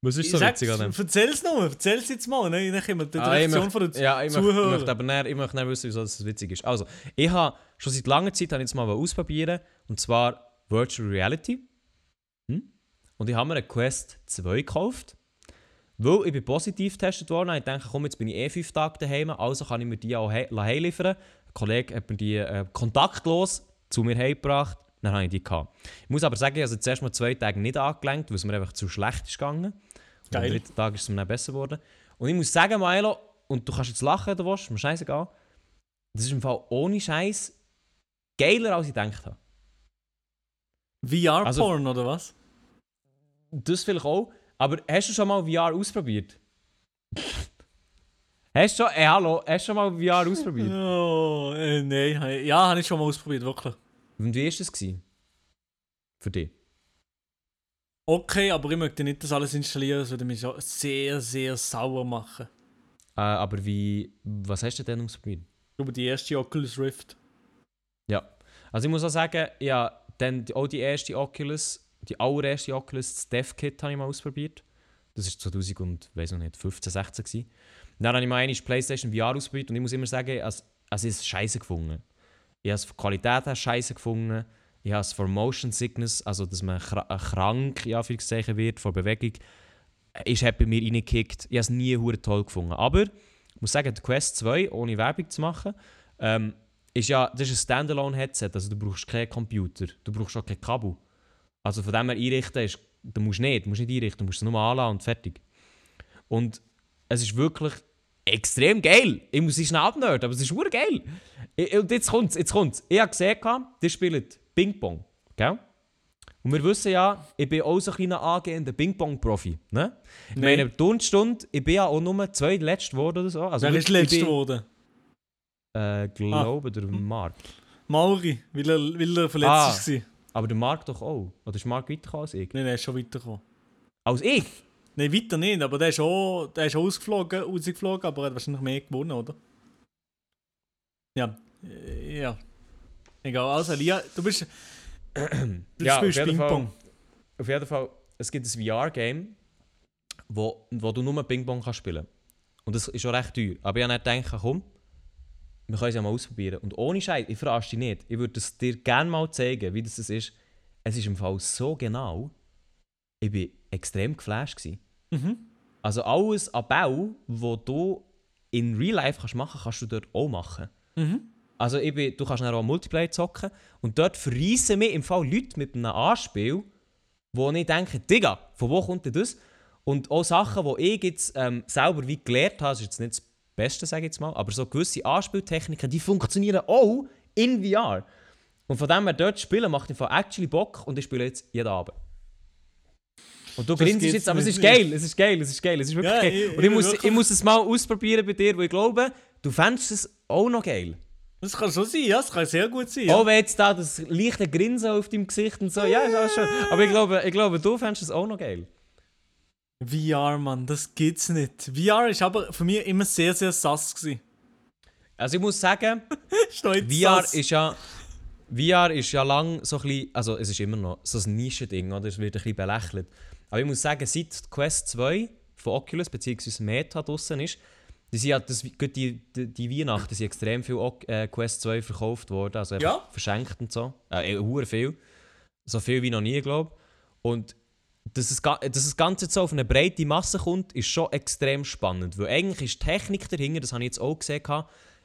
Was ist so sag's, witzig an dem? Erzähl's nur, erzähl's jetzt mal. Ne? Dann können wir die Ah, Reaktion möchte- von den Ja, ich möchte, ich Zuhörern. möchte aber näher, ich möchte näher wissen, wieso das witzig ist. Also, ich habe schon seit langer Zeit ich jetzt mal ausprobieren und zwar Virtual Reality. Hm? Und ich habe mir eine Quest 2 gekauft, weil ich bin positiv getestet worden. Ich dachte, komm, jetzt bin ich eh fünf Tage daheim, also kann ich mir die auch he heimliefern. Ein Kollege hat mir die äh, kontaktlos zu mir heimgebracht, dann habe ich die gehabt. Ich muss aber sagen, ich habe sie zuerst mal zwei Tage nicht angelenkt, weil es mir einfach zu schlecht ist gegangen. Und am Geil. dritten Tag ist es mir dann besser geworden. Und ich muss sagen, Milo, und du kannst jetzt lachen, du willst, mir scheißegal. Das ist im Fall ohne Scheiß geiler, als ich gedacht habe. VR-Porn Also- oder was? Das vielleicht auch. Aber hast du schon mal VR ausprobiert? hast du schon, ey, hallo, hast du schon mal VR ausprobiert? Oh, äh, nein. Ja, habe ich schon mal ausprobiert, wirklich. Und wie war das? Gewesen? Für dich? Okay, aber ich möchte nicht das alles installieren, das würde mich sehr, sehr sauer machen. Äh, aber wie, was hast du denn ausprobiert? Glaube, die erste Oculus Rift. Ja. Also ich muss auch sagen, ja, dann die- auch die erste Oculus, die allererste Oculus, das Dev Kit, habe ich mal ausprobiert. Das war 2000 und, weiß noch nicht, 15, 16 gewesen. Dann habe ich mal eine PlayStation VR ausprobiert und ich muss immer sagen, also, also ich habe es scheiße gefunden. Ich habe es von Qualität her scheiße gefunden. Ich habe es von Motion Sickness, also dass man äh, krank in wird vor Bewegung, äh, ist hat bei mir reingekickt. Ich habe es nie hure toll gefunden. Aber ich muss sagen, die Quest 2, ohne Werbung zu machen, ähm, ist ja, das ist ein Standalone-Headset, also du brauchst keinen Computer, du brauchst auch kein Kabel. Also von dem her einrichten ist, du musst nicht, du musst nicht einrichten, du musst es nur anlassen und fertig. Und es ist wirklich extrem geil. Ich muss es schnell abnörden, aber es ist geil. Und jetzt kommt's, jetzt kommt's. Ich habe gesehen, die spielen Ping-Pong, gell? Und wir wissen ja, ich bin auch so ein kleiner angehender Ping-Pong-Profi, ne? Ich Nein. meine, Turnstunde, ich bin ja auch nur zwei letzte geworden oder so. Also Wer ist letzte geworden? Äh, glaube der Marc. Mauri, weil er, weil er verletzt Ah. war. Aber der Marc doch auch. Oder ist Marc weitergekommen als ich? Nein, er ist schon weitergekommen. Als ich? Nein, weiter nicht, aber der ist auch, der ist auch ausgeflogen, rausgeflogen, aber er hat wahrscheinlich mehr gewonnen, oder? Ja, äh, ja. Egal, also Lia, du bist. Du Ja, spielst auf jeden Ping-Pong. Auf jeden Fall, es gibt ein VR-Game. wo, wo du nur Ping-Pong kannst spielen Und das ist schon recht teuer. Aber ich habe dann gedacht, komm, wir können es ja mal ausprobieren. Und ohne Scheiß, ich verarsche dich nicht. Ich würde es dir gerne mal zeigen, wie das ist. Es ist im Fall so genau. Ich war extrem geflasht. Gewesen. Mhm. Also alles an Bau, wo du in Real Life kannst machen kannst du dort auch machen. Mhm. Also ich bin, du kannst dann auch Multiplayer zocken und dort verreisen mich im Fall Leute mit einem Anspiel, wo ich denke, Digga, von wo kommt denn das? Und auch Sachen, die ich jetzt ähm, selber wie gelernt habe, das ist jetzt nicht das Beste, sage ich jetzt mal, aber so gewisse Anspieltechniken, die funktionieren auch in VR. Und von dem her dort spielen macht einfach actually Bock und ich spiele jetzt jeden Abend. Und du Das grinst jetzt, aber es ist geil, es ist geil, es ist geil, es ist wirklich Ja, geil. und ich ich muss, wirklich- ich muss es mal ausprobieren bei dir, wo ich glaube, du fändest es auch noch geil. Das kann so sein, ja, das kann sehr gut sein. Ja. Auch wenn jetzt da das leichte Grinsen auf deinem Gesicht und so, ja, ist alles schön. Aber ich glaube, ich glaube du fändest es auch noch geil. VR, Mann, das gibt's nicht. VR ist aber für mich immer sehr, sehr sass gewesen. Also ich muss sagen, VR sass. ist ja... VR ist ja lang so ein bisschen, also es ist immer noch so ein Nischending, oder? Es wird ein bisschen belächelt. Aber ich muss sagen, seit Quest 2 von Oculus bzw. Meta draussen ist, die, sind ja, das, die, die, die Weihnachten sind extrem viel äh, Quest 2 verkauft worden, also Ja. verschenkt und so. Äh, äh, viel. So viel wie noch nie, glaube ich. Und dass das, Ga- dass das Ganze jetzt so auf eine breite Masse kommt, ist schon extrem spannend. Weil eigentlich ist die Technik dahinter, das habe ich jetzt auch gesehen,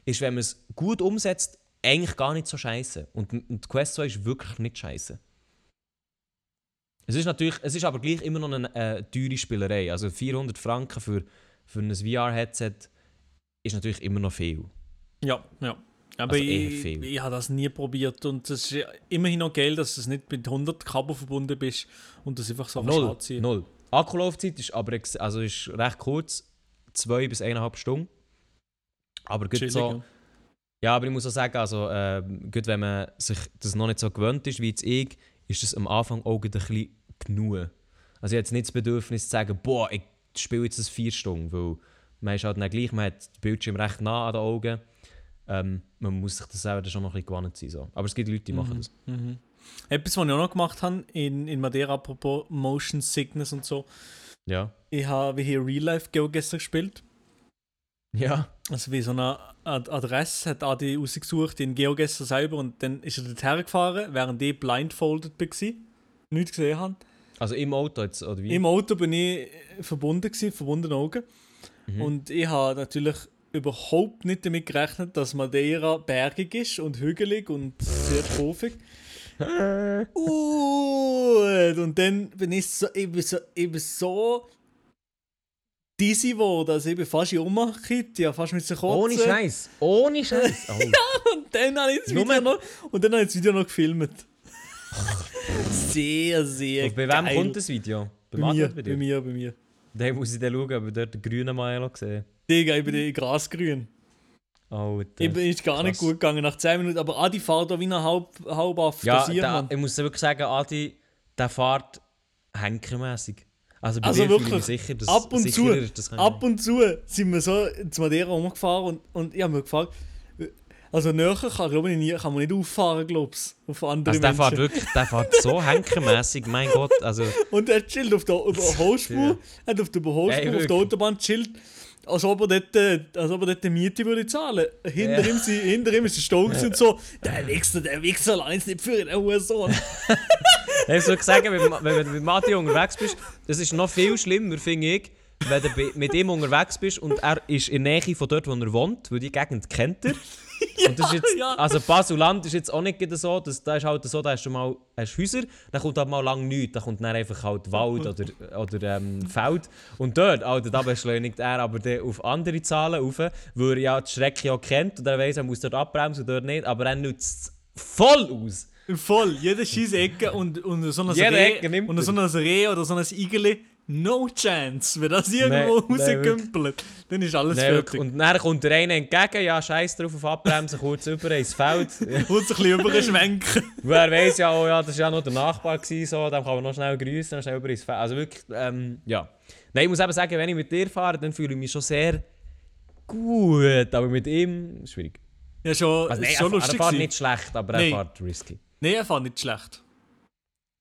ist, wenn man es gut umsetzt, eigentlich gar nicht so scheiße. Und, und Quest 2 ist wirklich nicht scheiße. Es ist natürlich, es ist aber gleich immer noch eine äh, teure Spielerei. Also 400 Franken für, für ein VR-Headset ist natürlich immer noch viel. Ja, ja. Aber Also ich, viel. ich habe das nie probiert und es ist immerhin noch geil, dass du nicht mit 100 Kabel verbunden bist und das einfach so Null. Null. Akkulaufzeit ist aber also ist recht kurz, zwei bis eineinhalb Stunden. Aber gut so, ja. ja, aber ich muss auch sagen, also, äh, gut, wenn man sich das noch nicht so gewöhnt ist wie jetzt ich, ist das am Anfang auch ein bisschen genug. Also ich habe jetzt nicht das Bedürfnis zu sagen, boah, ich spiele jetzt das vier Stunden, weil man ist halt dann gleich, man hat den Bildschirm recht nah an den Augen. Ähm, man muss sich das selber schon noch ein bisschen gewohnt sein. So. Aber es gibt Leute, die machen das. Mhm. Etwas, was ich auch noch gemacht habe in, in Madeira, apropos Motion Sickness und so, Ja. ich habe hier Real Life GeoGuessr gespielt. Ja. Also wie so eine Ad Adresse hat Adi rausgesucht in GeoGuessr selber und dann ist er dorthin gefahren, während ich blindfolded war, nichts gesehen habe. Also im Auto jetzt, oder wie? Im Auto bin ich verbunden, gewesen, verbundene Augen. Mhm. Und ich habe natürlich überhaupt nicht damit gerechnet, dass Madeira bergig ist und hügelig und sehr kurvig. Gut. Und dann bin ich so, ich bin so, ich bin so dizzy geworden, also ich bin fast in Ohnmacht gekippt, ich habe fast mit kotzen. Ohne Scheiß. Ohne Scheiß. Oh. Und dann habe ich das Video noch, und dann habe ich das Video noch gefilmt. sehr, sehr Und bei geil. wem kommt das Video? Bei mir, Adrian, bei, dir? mir, bei mir. Dann muss ich dann schauen, ob ich dort den grünen Maelo gesehen Digga, ich bin in grasgrün. Alter. Ich bin ist gar nicht krass. gut gegangen nach 10 Minuten, aber Adi fährt da wie ein halb, halb auf ja, Mann. ich muss wirklich sagen, Adi, der fährt henkermässig. Also bei Also wirklich, sicher, dass ab und zu, ab und zu sind wir so zu Madeira rumgefahren und, und ich habe mir gefragt, also näher kann, glaube ich, nie, kann man nicht auffahren, glaub's, auf andere Also der fährt Menschen. wirklich, der fährt so henkermäßig, mein Gott. Also, Und er chillt auf der Überholspur, Ja. er hat auf der Überholspur, Ey, auf der. Autobahn chillt, als ob er dort, äh, als ob er dort die Miete würde zahlen. Hinter, Ja. ihm, sie, hinter ihm ist der Stau gewesen und so, der Wichser, der Wichser, uns nicht für den Hurensohn. ich soll sagen, wenn, wenn du mit Mati unterwegs bist, das ist noch viel schlimmer, finde ich, wenn du mit ihm unterwegs bist und er ist in der Nähe von dort, wo er wohnt, weil die Gegend kennt er. und das ist jetzt, ja. also Basuland ist jetzt auch nicht so, dass, da ist halt so, da hast du mal hast Häuser, dann kommt halt mal lang nichts, dann kommt dann einfach halt Wald oder, oder ähm, Feld. Und dort, Alter, da beschleunigt er aber dann auf andere Zahlen rauf, weil er ja die Strecke ja kennt und er weiss, er muss dort abbremsen und dort nicht, aber er nutzt es voll aus. Voll, jede scheiß Ecke und, und so ein Reh, Ecke nimmt und so Reh oder so ein Igeli, no chance. Wenn das irgendwo Nee, nee, rausgümpelt, dann ist alles Nee, fertig. und dann kommt der eine entgegen, ja, scheiß drauf auf Abbremsen, kurz über ins Feld. Sich ein bisschen überschwenken. Wer weiß ja, oh ja, das war ja noch der Nachbar, gewesen, so, dann kann man noch schnell grüßen, schnell über ins Feld. Also wirklich, ähm, ja. Nein, ich muss eben sagen, wenn ich mit dir fahre, dann fühle ich mich schon sehr gut, aber mit ihm schwierig. Ja, schon, Also, ist er, er fährt nicht schlecht, aber er Nein. fährt risky. Nein, er fand nicht schlecht.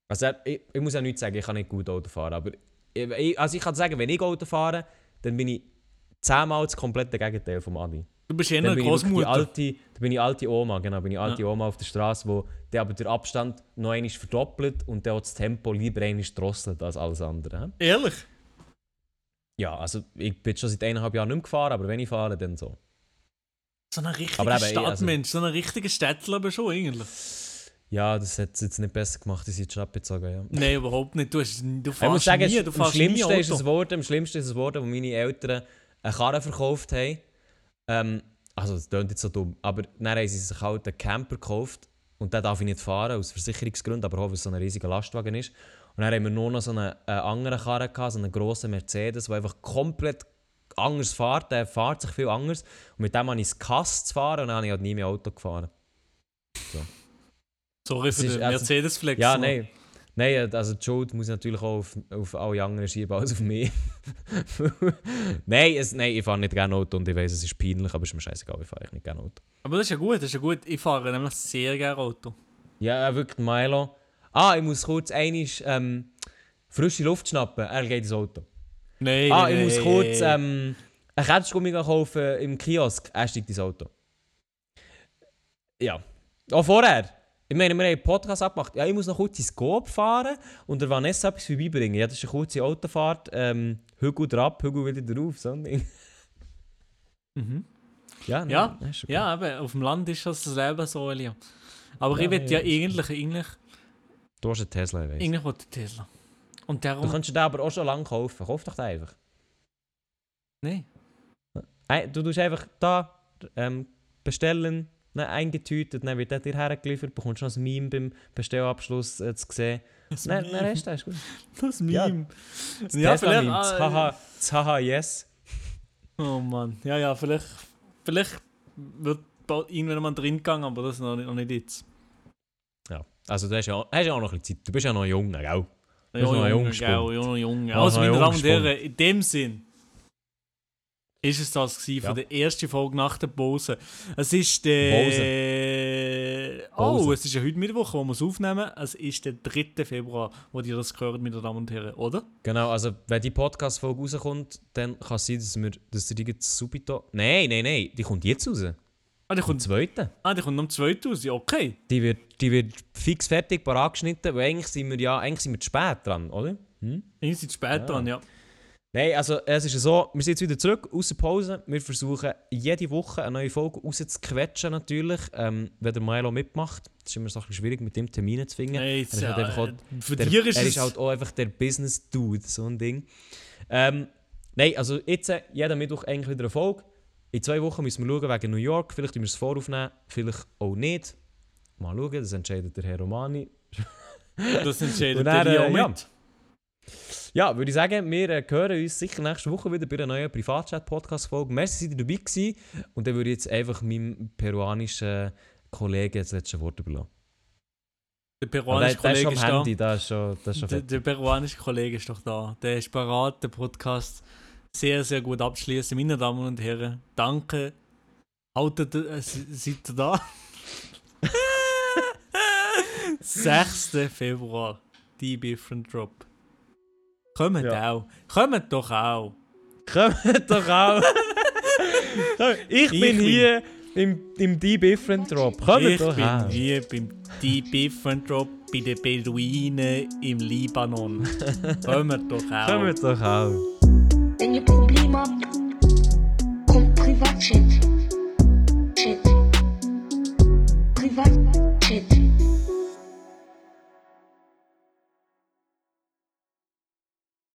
Also er, ich, ich muss ja nichts sagen, ich kann nicht gut Auto fahren, aber also ich kann sagen, wenn ich Auto fahre, dann bin ich zehnmal das komplette Gegenteil vom Adi. Du bist Dann eine Großmutter. alte, dann bin ich alte Oma, genau, bin ich alte Ja. Oma auf der Straße, wo der aber den Abstand noch einmal verdoppelt und der auch das Tempo lieber einmal drosselt als alles andere. Ehrlich? Ja, also ich bin schon seit eineinhalb Jahren nicht mehr gefahren, aber wenn ich fahre, dann so. So ein richtiger also- Stadtmensch, so ein richtiger Städtler aber schon eigentlich. Ja, das hat es jetzt nicht besser gemacht, ich sind schon abgezogen, ja. Nein, überhaupt nicht. Du, hast, du Ich muss fährst sagen, nie, es- du am fährst schlimmsten ist es Auto. geworden, am schlimmsten ist es geworden, wo meine Eltern eine Karre verkauft haben. Ähm, also, das klingt jetzt so dumm, aber dann haben sie sich halt einen Camper gekauft und den darf ich nicht fahren, aus Versicherungsgründen, aber auch, weil es so ein riesiger Lastwagen ist. Und dann haben wir nur noch so eine, eine andere Karre gehabt, so einen grossen Mercedes, der einfach komplett anders fährt, der fährt sich viel anders. Und mit dem habe ich es gehasst zu fahren und dann habe ich halt nie mehr Auto gefahren. Sorry für ist- den also- Mercedes-Flex. Ja, nein. Nein, also die Schuld muss ich natürlich auch auf, auf alle anderen schieben als auf mich. nein, es, nein, ich fahre nicht gerne Auto und ich weiß, es ist peinlich, aber es ist mir scheißegal, ich fahre nicht gerne Auto. Aber das ist ja gut, das ist ja gut. Ich fahre nämlich sehr gerne Auto. Ja, äh, wirklich, Milo. Ah, ich muss kurz einisch ähm, frische Luft schnappen. Er geht ins Auto. Nein, ah, ich muss nein, kurz ähm, einen Ketschgummi kaufen im Kiosk. Er steigt ins Auto. Ja. Auch vorher. Ich meine, wir haben einen Podcast abgemacht. Ja, ich muss noch kurz ins Coop fahren und der Vanessa etwas vorbeibringen. Ja, das ist eine kurze Autofahrt. Ähm, Hügel drauf, Hügel wieder drauf. So ein Ding. Mhm. Ja, nein, Ja, nein, okay. Ja, eben, auf dem Land ist das das Leben so, Elia. Aber Ja, ich will ja, ja eigentlich, eigentlich, Du hast einen Tesla, ich weiss. eigentlich will ich Tesla. Und Du darum, kannst den aber auch schon lange kaufen. Kauf doch den einfach. nein. Ein- Du tust einfach da ähm, bestellen, dann eingetütet, dann wird der dir hergeliefert, bekommst noch ein Meme beim Bestellabschluss äh, zu sehen. Das Nein, Meme. nein, hast du, ist gut. Das Ja, Meme. Das Ja, Tesla vielleicht, Meme, das ah, Haha, das Haha, yes. Oh Mann. Ja, ja, vielleicht, vielleicht wird bald irgendwann mal drin gegangen, aber das noch nicht, noch nicht jetzt. Ja, also du hast ja, hast ja auch noch ein bisschen Zeit. Du bist ja noch jung, gell? Ja, ist noch Jung gell, ja, noch Junge. Ja, Also, meine jung Damen und. Herren, in dem Sinn ist es das gewesen Ja. von der ersten Folge nach der Pause. Es ist der... Oh, Pause. es ist ja heute Mittwoch, wo wir es aufnehmen. Es ist der 3. Februar, wo ihr das gehört, meine Damen und Herren, oder? Genau, also wenn die Podcast-Folge rauskommt, dann kann es sein, dass, wir, dass die jetzt subito... Nein, nein, nein, die kommt jetzt raus. Ah, die Am kommt, 2. ah, die kommt am 2000, okay. Die wird, die wird fix fertig, parat geschnitten, weil eigentlich sind wir ja eigentlich sind wir zu spät dran, oder? Hm? Ihr seid spät Ja. dran, ja. Nein, also es ist so, wir sind jetzt wieder zurück aus der Pause. Wir versuchen jede Woche eine neue Folge rauszuquetschen natürlich, ähm, wenn der Milo mitmacht. Das ist immer so ein bisschen schwierig, mit dem Termine zu finden. Hey, Er ist ja, halt auch äh, für der, ist er ist halt auch einfach der Business-Dude, so ein Ding. Ähm, nein, also jetzt äh, jeden Mittwoch eigentlich wieder eine Folge. In zwei Wochen müssen wir schauen wegen New York. Vielleicht müssen wir es voraufnehmen, vielleicht auch nicht. Mal schauen, das entscheidet der Herr Romani. das entscheidet dann, der äh, ja. mit. Ja, würde ich sagen, wir äh, hören uns sicher nächste Woche wieder bei einer neuen Privatchat-Podcast-Folge. Merci, dass ihr dabei gewesen. Und dann würde ich jetzt einfach meinem peruanischen Kollegen das letzte Wort überlassen. Der peruanische der Kollege ist da. Handy, das ist schon, das ist schon Der, peruanische Kollege ist doch da. Der ist parat, den Podcast sehr, sehr gut abschließen. Meine Damen und Herren, danke. Haltet, äh, seid ihr da? 6. Februar, die Different Drop. Kommt Ja. auch. Kommt doch auch. Kommt doch auch! ich bin bin- hier im, im Deep Different Drop. Kommt ich doch bin auch! hier beim die Different Drop bei den Beduinen im Libanon. Kommt doch auch. Kommt doch auch! Wenn ihr Probleme habt, kommt Privatchat. Chat. Privat.